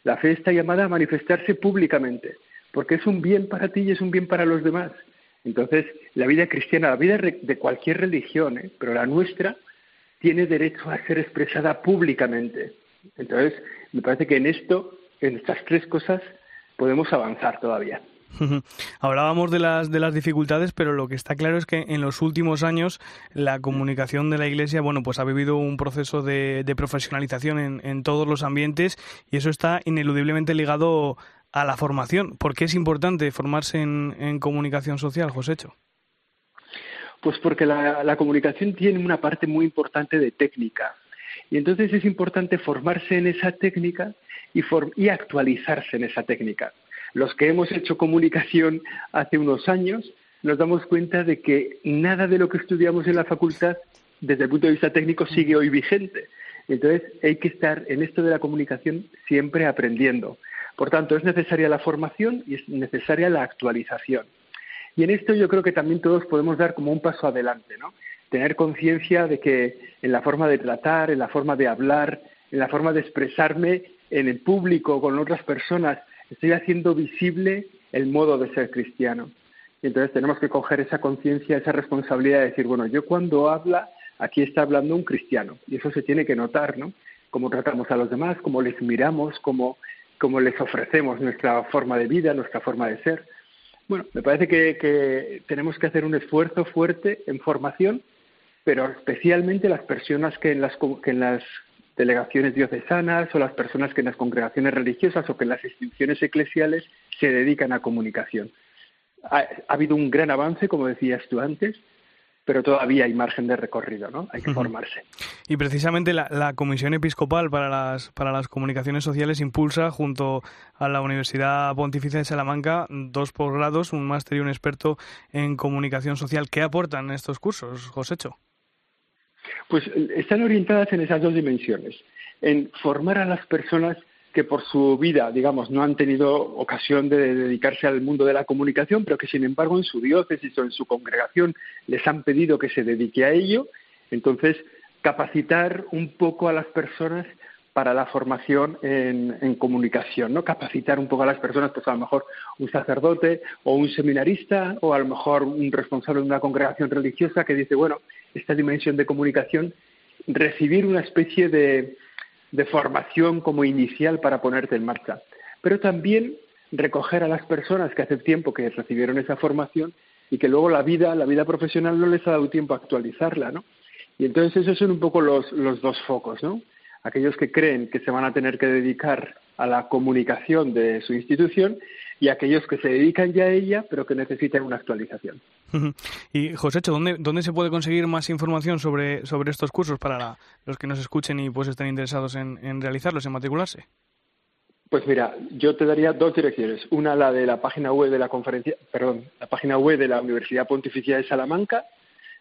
La fe está llamada a manifestarse públicamente, porque es un bien para ti y es un bien para los demás. Entonces, la vida cristiana, la vida de cualquier religión, ¿eh? pero la nuestra, tiene derecho a ser expresada públicamente. Entonces, me parece que en esto, en estas tres cosas, podemos avanzar todavía. Hablábamos de las, de las dificultades, pero lo que está claro es que en los últimos años la comunicación de la Iglesia, bueno, pues ha vivido un proceso de, profesionalización en, en, todos los ambientes y eso está ineludiblemente ligado a la formación. ¿Por qué es importante formarse en, comunicación social, Josécho? Pues porque la, la comunicación tiene una parte muy importante de técnica. Y entonces es importante formarse en esa técnica y, y actualizarse en esa técnica los que hemos hecho comunicación hace unos años, nos damos cuenta de que nada de lo que estudiamos en la facultad, desde el punto de vista técnico, sigue hoy vigente. Entonces, hay que estar en esto de la comunicación siempre aprendiendo. Por tanto, es necesaria la formación y es necesaria la actualización. Y en esto yo creo que también todos podemos dar como un paso adelante, ¿no? Tener conciencia de que en la forma de tratar, en la forma de hablar, en la forma de expresarme en el público, con otras personas, estoy haciendo visible el modo de ser cristiano. Y entonces tenemos que coger esa conciencia, esa responsabilidad de decir, bueno, yo cuando habla, aquí está hablando un cristiano. Y eso se tiene que notar, ¿no? Cómo tratamos a los demás, cómo les miramos, cómo, cómo les ofrecemos nuestra forma de vida, nuestra forma de ser. Bueno, me parece que, que tenemos que hacer un esfuerzo fuerte en formación, pero especialmente las personas que en las, que en las delegaciones diocesanas o las personas que en las congregaciones religiosas o que en las instituciones eclesiales se dedican a comunicación. Ha, habido un gran avance, como decías tú antes, pero todavía hay margen de recorrido, ¿no? Hay que formarse. Y precisamente la, Comisión Episcopal para las, para las Comunicaciones Sociales impulsa, junto a la Universidad Pontificia de Salamanca, dos posgrados, un máster y un experto en comunicación social. ¿Qué aportan estos cursos, Josécho? Pues están orientadas en esas dos dimensiones, en formar a las personas que por su vida, digamos, no han tenido ocasión de dedicarse al mundo de la comunicación, pero que sin embargo en su diócesis o en su congregación les han pedido que se dedique a ello. Entonces, capacitar un poco a las personas para la formación en, en, comunicación, ¿no? Capacitar un poco a las personas, pues a lo mejor un sacerdote o un seminarista o a lo mejor un responsable de una congregación religiosa que dice, bueno, esta dimensión de comunicación, recibir una especie de, formación como inicial para ponerte en marcha, pero también recoger a las personas que hace tiempo que recibieron esa formación y que luego la vida, la vida profesional no les ha dado tiempo a actualizarla, ¿no? Y entonces esos son un poco los, los dos focos, ¿no? Aquellos que creen que se van a tener que dedicar a la comunicación de su institución y aquellos que se dedican ya a ella, pero que necesitan una actualización. Y Josécho, ¿dónde, ¿dónde se puede conseguir más información sobre, sobre estos cursos para los que nos escuchen y pues estén interesados en, en realizarlos, en matricularse? Pues mira, yo te daría dos direcciones. Una la de la página web de la conferencia, perdón, la página web de la Universidad Pontificia de Salamanca,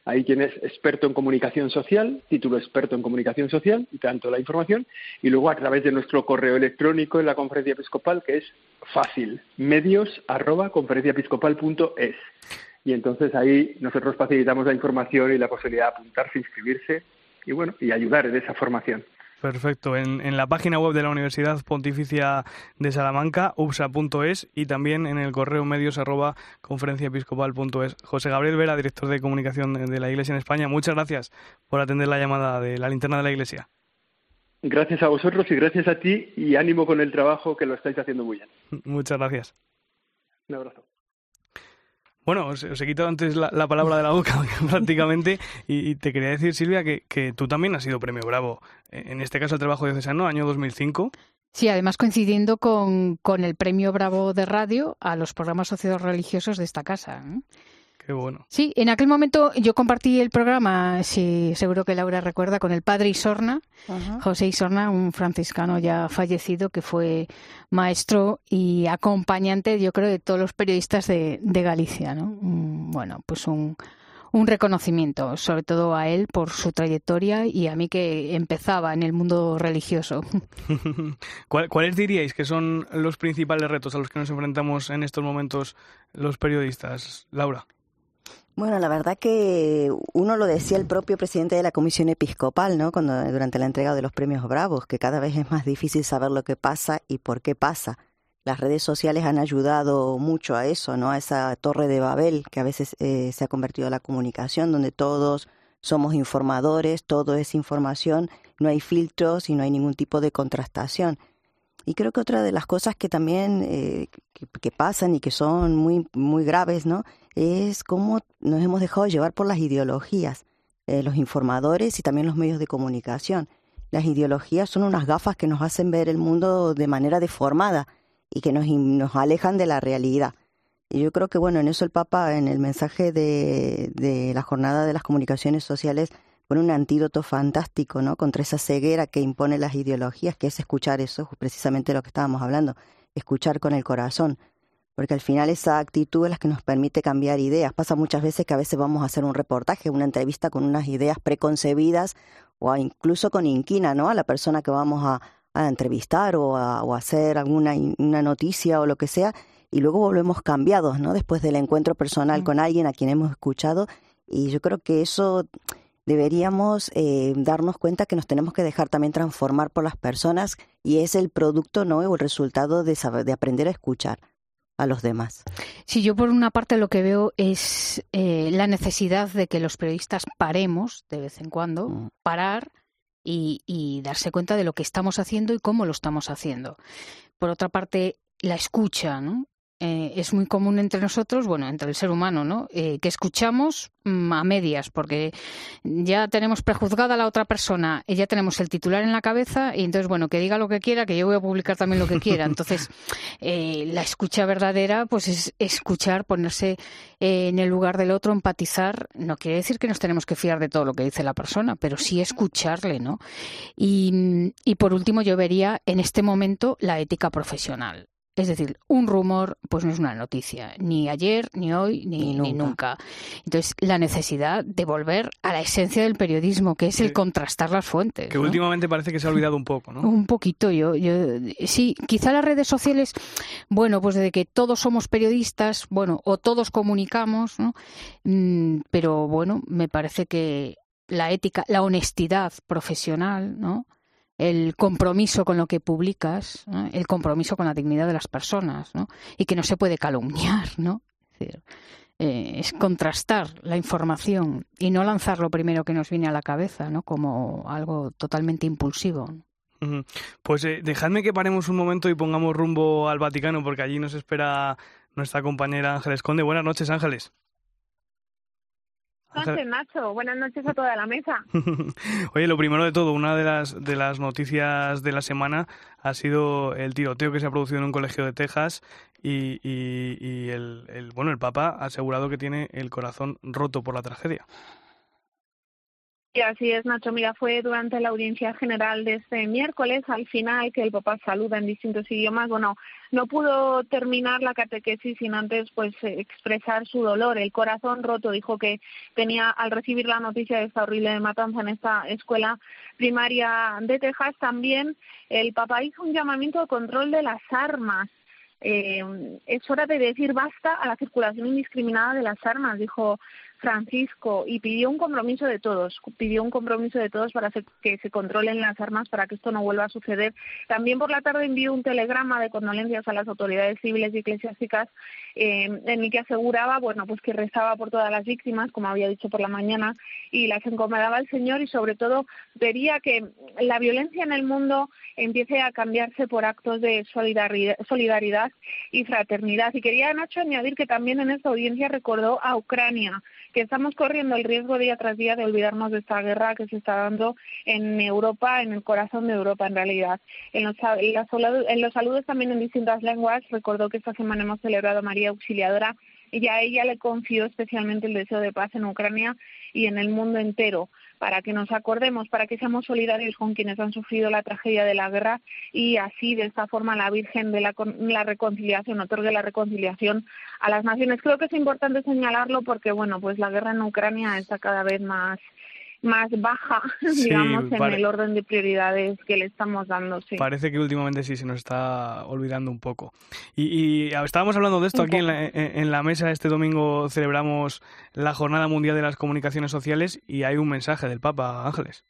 Ahí tienes experto en comunicación social, título experto en comunicación social, y tanto la información, y luego a través de nuestro correo electrónico en la conferencia episcopal, que es fácil, medios arroba conferenciaepiscopal.es. Y entonces ahí nosotros facilitamos la información y la posibilidad de apuntarse, inscribirse y bueno, y ayudar en esa formación. Perfecto. En, la página web de la Universidad Pontificia de Salamanca, upsa.es, y también en el correo medios arroba conferenciaepiscopal.es. José Gabriel Vera, director de comunicación de la Iglesia en España, muchas gracias por atender la llamada de la linterna de la Iglesia. Gracias a vosotros y gracias a ti y ánimo con el trabajo que lo estáis haciendo muy bien. Muchas gracias. Un abrazo. Bueno, os, he quitado antes la, palabra de la boca prácticamente y, te quería decir, Silvia, que, que, tú también has sido premio Bravo. En este caso, el trabajo diocesano, año 2005. Sí, además coincidiendo con, con el premio Bravo de radio a los programas socios religiosos de esta casa. ¿eh? Bueno. Sí, en aquel momento yo compartí el programa, sí, seguro que Laura recuerda, con el padre Isorna, José Isorna, un franciscano ya fallecido que fue maestro y acompañante, yo creo, de todos los periodistas de, Galicia, ¿no? Bueno, pues un, un reconocimiento, sobre todo a él por su trayectoria y a mí que empezaba en el mundo religioso. ¿Cuáles diríais que son los principales retos a los que nos enfrentamos en estos momentos los periodistas, Laura? Bueno, la verdad que uno lo decía el propio presidente de la Comisión Episcopal, ¿no? Cuando durante la entrega de los premios Bravos, que cada vez es más difícil saber lo que pasa y por qué pasa. Las redes sociales han ayudado mucho a eso, ¿no? A esa torre de Babel que a veces eh, se ha convertido en la comunicación, donde todos somos informadores, todo es información, no hay filtros y no hay ningún tipo de contrastación. Y creo que otra de las cosas que también eh, que, pasan y que son muy, muy graves, ¿no? Es cómo nos hemos dejado llevar por las ideologías, eh, los informadores y también los medios de comunicación. Las ideologías son unas gafas que nos hacen ver el mundo de manera deformada y que nos, nos alejan de la realidad. Y yo creo que, bueno, en eso el Papa, en el mensaje de, de la jornada de las comunicaciones sociales, pone un antídoto fantástico, ¿no? Contra esa ceguera que impone las ideologías, que es escuchar eso, precisamente lo que estábamos hablando, escuchar con el corazón. Porque al final esa actitud es la que nos permite cambiar ideas. Pasa muchas veces que a veces vamos a hacer un reportaje, una entrevista con unas ideas preconcebidas o incluso con inquina, ¿no? A la persona que vamos a, entrevistar o a, o hacer alguna una noticia o lo que sea y luego volvemos cambiados, ¿no? Después del encuentro personal mm. con alguien a quien hemos escuchado y yo creo que eso deberíamos eh, darnos cuenta que nos tenemos que dejar también transformar por las personas y es el producto, ¿no? O el resultado de, saber, de aprender a escuchar a los demás. Sí, yo por una parte lo que veo es eh, la necesidad de que los periodistas paremos de vez en cuando, mm. parar y, y darse cuenta de lo que estamos haciendo y cómo lo estamos haciendo. Por otra parte, la escucha, ¿no? Eh, es muy común entre nosotros, bueno, entre el ser humano, ¿no? Eh, que escuchamos mm, a medias, porque ya tenemos prejuzgada a la otra persona, y ya tenemos el titular en la cabeza, y entonces, bueno, que diga lo que quiera, que yo voy a publicar también lo que quiera. Entonces, eh, la escucha verdadera, pues es escuchar, ponerse en el lugar del otro, empatizar. No quiere decir que nos tenemos que fiar de todo lo que dice la persona, pero sí escucharle, ¿no? Y, y por último, yo vería en este momento la ética profesional. Es decir, un rumor pues no es una noticia, ni ayer, ni hoy, ni, nunca. Entonces, la necesidad de volver a la esencia del periodismo, que es el contrastar las fuentes. Que últimamente parece que se ha olvidado un poco, ¿no? Un poquito, yo, yo sí, quizá las redes sociales, bueno, pues desde que todos somos periodistas, bueno, o todos comunicamos, ¿no? Mm, pero bueno, me parece que la ética, la honestidad profesional, ¿no? El compromiso con lo que publicas, el compromiso con la dignidad de las personas, ¿no? y que no se puede calumniar, ¿no? Es, decir, eh, es contrastar la información y no lanzar lo primero que nos viene a la cabeza, ¿no? Como algo totalmente impulsivo. Pues eh, dejadme que paremos un momento y pongamos rumbo al Vaticano, porque allí nos espera nuestra compañera Ángeles Conde. Buenas noches, Ángeles. Nacho. Buenas noches a toda la mesa. Oye, lo primero de todo, una de las, de las noticias de la semana ha sido el tiroteo que se ha producido en un colegio de Texas y, y, y el, el, bueno, el Papa ha asegurado que tiene el corazón roto por la tragedia. Y así es, Nacho. Mira, fue durante la audiencia general de este miércoles, al final, que el papá saluda en distintos idiomas. Bueno, no pudo terminar la catequesis sin antes pues expresar su dolor, el corazón roto. Dijo que tenía, al recibir la noticia de esta horrible matanza en esta escuela primaria de Texas, también el papá hizo un llamamiento de control de las armas. Eh, es hora de decir basta a la circulación indiscriminada de las armas, dijo Francisco y pidió un compromiso de todos, pidió un compromiso de todos para que se controlen las armas para que esto no vuelva a suceder. También por la tarde envió un telegrama de condolencias a las autoridades civiles y eclesiásticas eh, en el que aseguraba, bueno, pues que rezaba por todas las víctimas, como había dicho por la mañana, y las encomendaba al Señor y sobre todo pedía que la violencia en el mundo empiece a cambiarse por actos de solidaridad, solidaridad y fraternidad. Y quería, Nacho, añadir que también en esta audiencia recordó a Ucrania, que estamos corriendo el riesgo día tras día de olvidarnos de esta guerra que se está dando en Europa, en el corazón de Europa en realidad. En los, en los saludos también en distintas lenguas, recordó que esta semana hemos celebrado a María Auxiliadora y a ella le confió especialmente el deseo de paz en Ucrania y en el mundo entero. Para que nos acordemos, para que seamos solidarios con quienes han sufrido la tragedia de la guerra y así de esta forma la Virgen de la, la reconciliación otorgue la reconciliación a las naciones. Creo que es importante señalarlo porque bueno, pues la guerra en Ucrania está cada vez más más baja, digamos, en el orden de prioridades que le estamos dando. Sí. Parece que últimamente sí se nos está olvidando un poco. Y, estábamos hablando de esto aquí en la, en la, mesa. Este domingo celebramos la Jornada Mundial de las Comunicaciones Sociales y hay un mensaje del Papa Ángeles.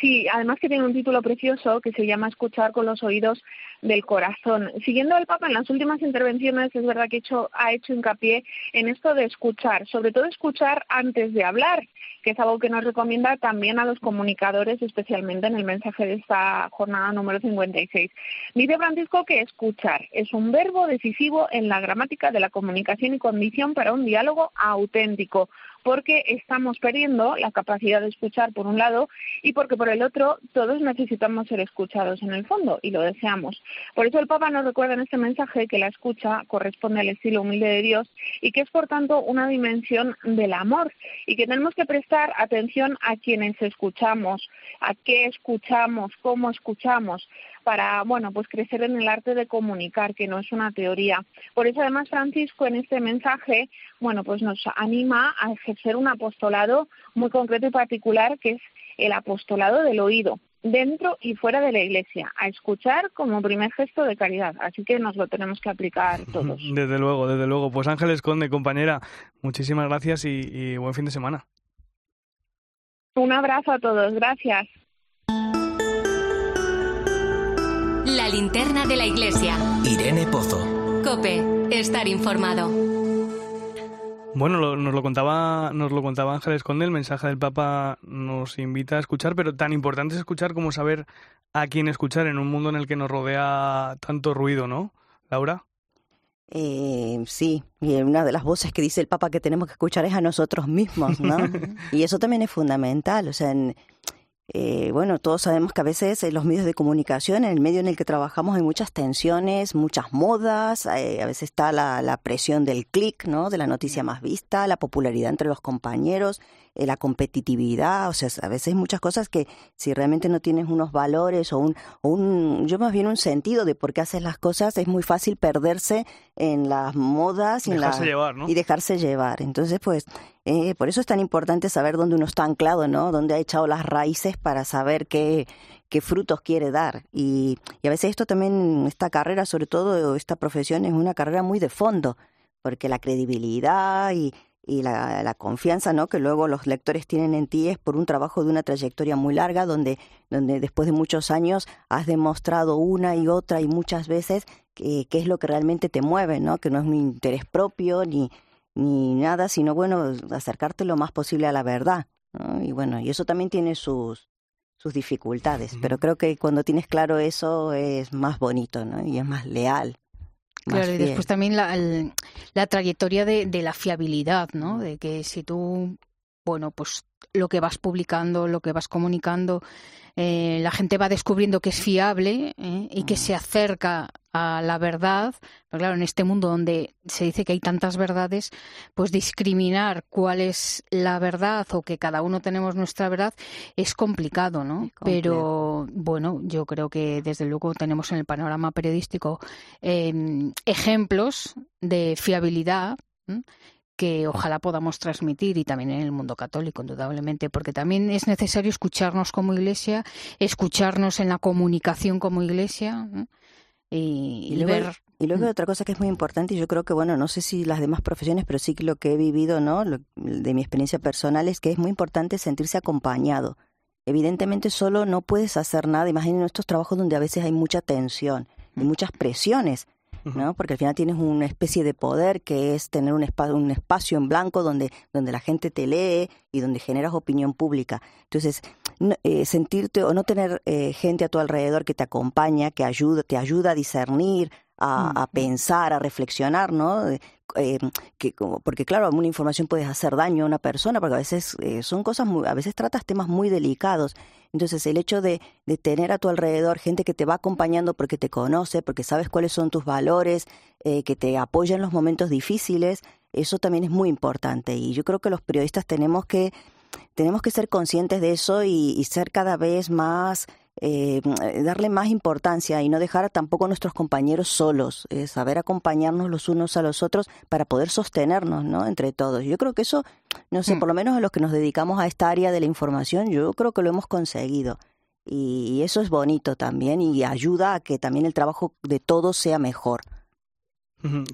Sí, además que tiene un título precioso que se llama Escuchar con los oídos del corazón. Siguiendo al Papa en las últimas intervenciones, es verdad que hecho, ha hecho hincapié en esto de escuchar, sobre todo escuchar antes de hablar, que es algo que nos recomienda también a los comunicadores, especialmente en el mensaje de esta jornada número 56. Dice Francisco que escuchar es un verbo decisivo en la gramática de la comunicación y condición para un diálogo auténtico porque estamos perdiendo la capacidad de escuchar por un lado y porque por el otro todos necesitamos ser escuchados en el fondo y lo deseamos. Por eso el Papa nos recuerda en este mensaje que la escucha corresponde al estilo humilde de Dios y que es por tanto una dimensión del amor y que tenemos que prestar atención a quienes escuchamos, a qué escuchamos, cómo escuchamos, para, bueno, pues crecer en el arte de comunicar, que no es una teoría. Por eso además Francisco en este mensaje, bueno, pues nos anima a ejercer un apostolado muy concreto y particular, que es el apostolado del oído dentro y fuera de la iglesia, a escuchar como primer gesto de caridad. Así que nos lo tenemos que aplicar todos. Desde luego, desde luego. Pues Ángeles Conde, compañera, muchísimas gracias y buen fin de semana. Un abrazo a todos, gracias. La linterna de la iglesia. Irene Pozo. Cope, estar informado. Bueno, nos lo contaba, nos lo contaba Ángeles Conde, el mensaje del Papa nos invita a escuchar, pero tan importante es escuchar como saber a quién escuchar en un mundo en el que nos rodea tanto ruido, ¿no? Laura. Eh, sí, y una de las voces que dice el Papa que tenemos que escuchar es a nosotros mismos, ¿no? y eso también es fundamental, o sea, en, eh, bueno, todos sabemos que a veces en los medios de comunicación, en el medio en el que trabajamos, hay muchas tensiones, muchas modas, eh, a veces está la, la presión del clic, ¿no? De la noticia más vista, la popularidad entre los compañeros, eh, la competitividad, o sea, a veces muchas cosas que si realmente no tienes unos valores o un, o un, yo más bien un sentido de por qué haces las cosas, es muy fácil perderse en las modas y, dejarse llevar, y dejarse llevar. Entonces, pues, eh, por eso es tan importante saber dónde uno está anclado, ¿no? Dónde ha echado las raíces para saber qué, qué frutos quiere dar. Y, y a veces esto también, esta carrera, sobre todo esta profesión, es una carrera muy de fondo, porque la credibilidad y, y la, la, confianza ¿no? que luego los lectores tienen en ti es por un trabajo de una trayectoria muy larga donde, donde después de muchos años has demostrado una y otra y muchas veces qué es lo que realmente te mueve, ¿no? que no es un interés propio ni, ni nada, sino bueno, acercarte lo más posible a la verdad. ¿no? Y bueno, y eso también tiene sus, sus dificultades, pero creo que cuando tienes claro eso es más bonito ¿no? y es más leal. Claro, y después también la, la trayectoria de, de, la fiabilidad, ¿no? De que si tú, bueno, pues lo que vas publicando, lo que vas comunicando, eh, la gente va descubriendo que es fiable ¿eh? y que se acerca a la verdad. Pero claro, en este mundo donde se dice que hay tantas verdades, pues discriminar cuál es la verdad o que cada uno tenemos nuestra verdad es complicado, ¿no? Pero bueno, yo creo que desde luego tenemos en el panorama periodístico eh, ejemplos de fiabilidad que ojalá podamos transmitir y también en el mundo católico, indudablemente, porque también es necesario escucharnos como iglesia, escucharnos en la comunicación como iglesia y, luego, ver. Y luego otra cosa que es muy importante, y yo creo que, bueno, no sé si las demás profesiones, pero sí que lo que he vivido, ¿no? de mi experiencia personal es que es muy importante sentirse acompañado. Evidentemente solo no puedes hacer nada. Imaginen estos trabajos donde a veces hay mucha tensión y muchas presiones ¿no? Porque al final tienes una especie de poder que es tener un, espacio, un espacio en blanco donde, donde la gente te lee y donde generas opinión pública. Entonces, eh, sentirte o no tener eh, gente a tu alrededor que te acompaña, que ayuda, te ayuda a discernir, a, a pensar, a reflexionar, ¿no? Eh, que, porque claro, una información puede hacer daño a una persona, porque a veces eh, son cosas muy, a veces tratas temas muy delicados. Entonces el hecho de, de, tener a tu alrededor gente que te va acompañando porque te conoce, porque sabes cuáles son tus valores, eh, que te apoya en los momentos difíciles, eso también es muy importante. Y yo creo que los periodistas tenemos que tenemos que ser conscientes de eso y, ser cada vez más, eh, darle más importancia y no dejar tampoco a nuestros compañeros solos, eh, saber acompañarnos los unos a los otros para poder sostenernos, ¿no? Entre todos. Yo creo que eso, no sé, mm. por lo menos a los que nos dedicamos a esta área de la información, yo creo que lo hemos conseguido. Y eso es bonito también y ayuda a que también el trabajo de todos sea mejor.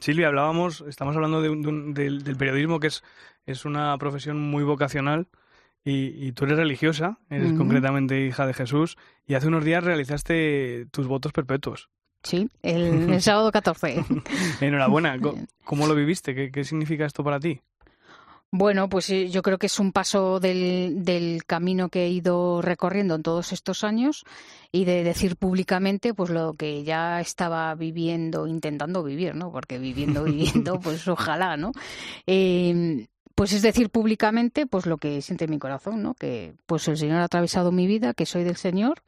Silvia, hablábamos, estamos hablando del, periodismo, que es, es una profesión muy vocacional, y, tú eres religiosa, eres concretamente hija de Jesús, y hace unos días realizaste tus votos perpetuos. Sí, el, sábado 14. Enhorabuena. ¿Cómo lo viviste? ¿Qué, ¿Qué significa esto para ti? Bueno, pues yo creo que es un paso del, del, camino que he ido recorriendo en todos estos años y de decir públicamente pues lo que ya estaba viviendo, intentando vivir, ¿no? Porque viviendo, viviendo, pues ojalá, ¿no? Eh, pues es decir públicamente pues lo que siente mi corazón, ¿no? Que pues el Señor ha atravesado mi vida, que soy del Señor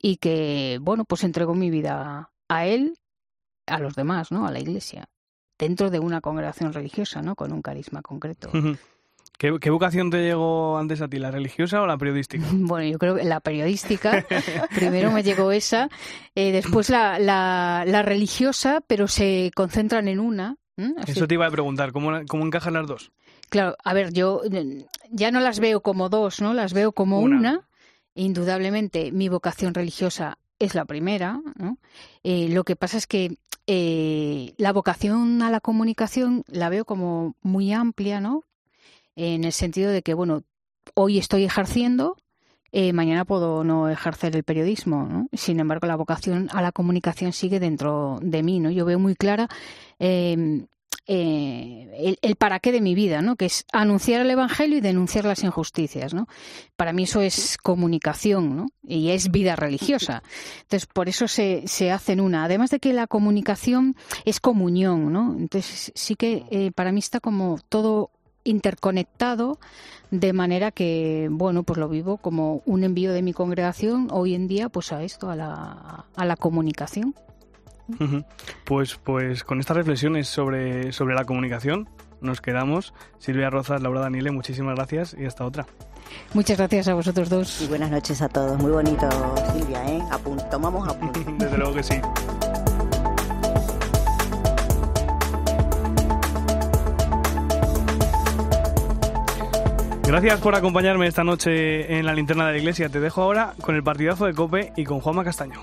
y que, bueno, pues entrego mi vida a Él, a los demás, ¿no? A la Iglesia dentro de una congregación religiosa, ¿no? Con un carisma concreto. ¿Qué, vocación te llegó antes a ti, la religiosa o la periodística? Bueno, yo creo que la periodística. Primero me llegó esa, eh, después la, la, religiosa, pero se concentran en una. Eso te iba a preguntar, ¿cómo, ¿cómo encajan las dos? Claro, a ver, yo ya no las veo como dos, ¿no? Las veo como una. Indudablemente, mi vocación religiosa es la primera. ¿no? Eh, lo que pasa es que eh, la vocación a la comunicación la veo como muy amplia, ¿no? En el sentido de que, bueno, hoy estoy ejerciendo, eh, mañana puedo no ejercer el periodismo, ¿no? Sin embargo, la vocación a la comunicación sigue dentro de mí, ¿no? Yo veo muy clara eh, eh, el, para qué de mi vida, ¿no? Que es anunciar el Evangelio y denunciar las injusticias, ¿no? Para mí eso es comunicación, ¿no? Y es vida religiosa. Entonces, por eso se, se hacen una. Además de que la comunicación es comunión, ¿no? Entonces, sí que eh, para mí está como todo interconectado de manera que bueno pues lo vivo como un envío de mi congregación hoy en día pues a esto a la, a la comunicación pues, pues con estas reflexiones sobre, sobre la comunicación nos quedamos. Silvia Rozas, Laura Daniele, muchísimas gracias y hasta otra. Muchas gracias a vosotros dos. Y buenas noches a todos. Muy bonito, Silvia, ¿eh? tomamos apunte. Desde luego que sí. Gracias por acompañarme esta noche en la linterna de la iglesia. Te dejo ahora con el partidazo de Cope y con Juanma Castaño.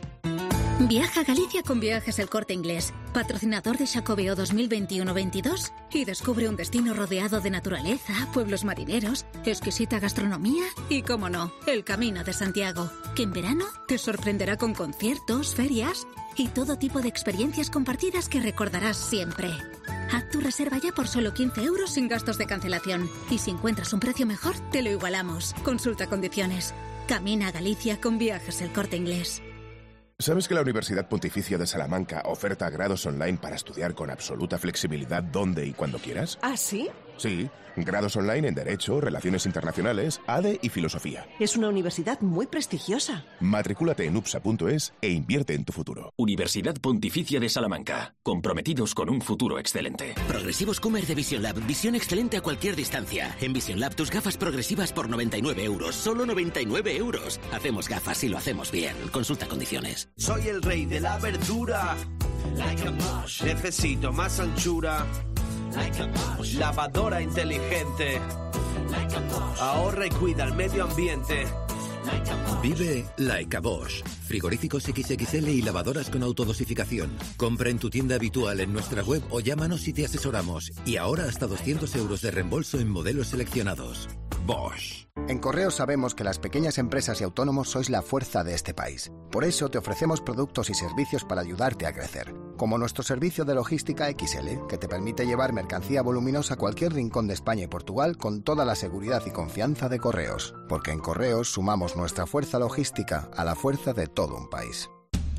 Viaja a Galicia con Viajes El Corte Inglés, patrocinador de Xacobeo 2021-22 y descubre un destino rodeado de naturaleza, pueblos marineros, exquisita gastronomía y, como no, el Camino de Santiago, que en verano te sorprenderá con conciertos, ferias y todo tipo de experiencias compartidas que recordarás siempre. Haz tu reserva ya por solo 15 euros sin gastos de cancelación y si encuentras un precio mejor, te lo igualamos. Consulta condiciones. Camina a Galicia con Viajes El Corte Inglés. ¿Sabes que la Universidad Pontificia de Salamanca oferta grados online para estudiar con absoluta flexibilidad donde y cuando quieras? ¿Ah, sí? Sí, grados online en Derecho, Relaciones Internacionales, ADE y Filosofía. Es una universidad muy prestigiosa. Matrículate en upsa.es e invierte en tu futuro. Universidad Pontificia de Salamanca. Comprometidos con un futuro excelente. Progresivos Comer de Vision Lab. Visión excelente a cualquier distancia. En Vision Lab tus gafas progresivas por 99 euros. Solo 99 euros. Hacemos gafas y lo hacemos bien. Consulta condiciones. Soy el rey de la verdura. Necesito más anchura Lavadora inteligente. Ahorra y cuida el medio ambiente. Vive like Bosch. Frigoríficos XXL y lavadoras con autodosificación. Compra en tu tienda habitual en nuestra web o llámanos y te asesoramos. Y ahora hasta 200 euros de reembolso en modelos seleccionados. Bosch. En Correos sabemos que las pequeñas empresas y autónomos sois la fuerza de este país. Por eso te ofrecemos productos y servicios para ayudarte a crecer. Como nuestro servicio de logística XL, que te permite llevar mercancía voluminosa a cualquier rincón de España y Portugal con toda la seguridad y confianza de Correos. Porque en Correos sumamos nuestra fuerza logística a la fuerza de todo un país.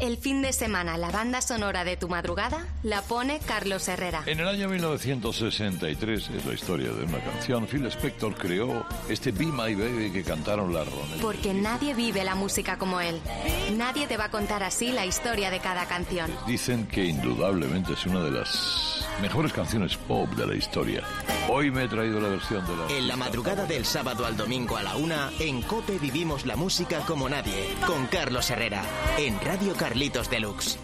El fin de semana, la banda sonora de tu madrugada la pone Carlos Herrera. En el año 1963, es la historia de una canción, Phil Spector creó este Be My Baby que cantaron las Ronettes. Porque nadie vive la música como él. Nadie te va a contar así la historia de cada canción. Dicen que indudablemente es una de las mejores canciones pop de la historia. Hoy me he traído la versión de la... En la madrugada del sábado al domingo a la una, en Cope vivimos la música como nadie, con Carlos Herrera, en Radio Carlitos Deluxe.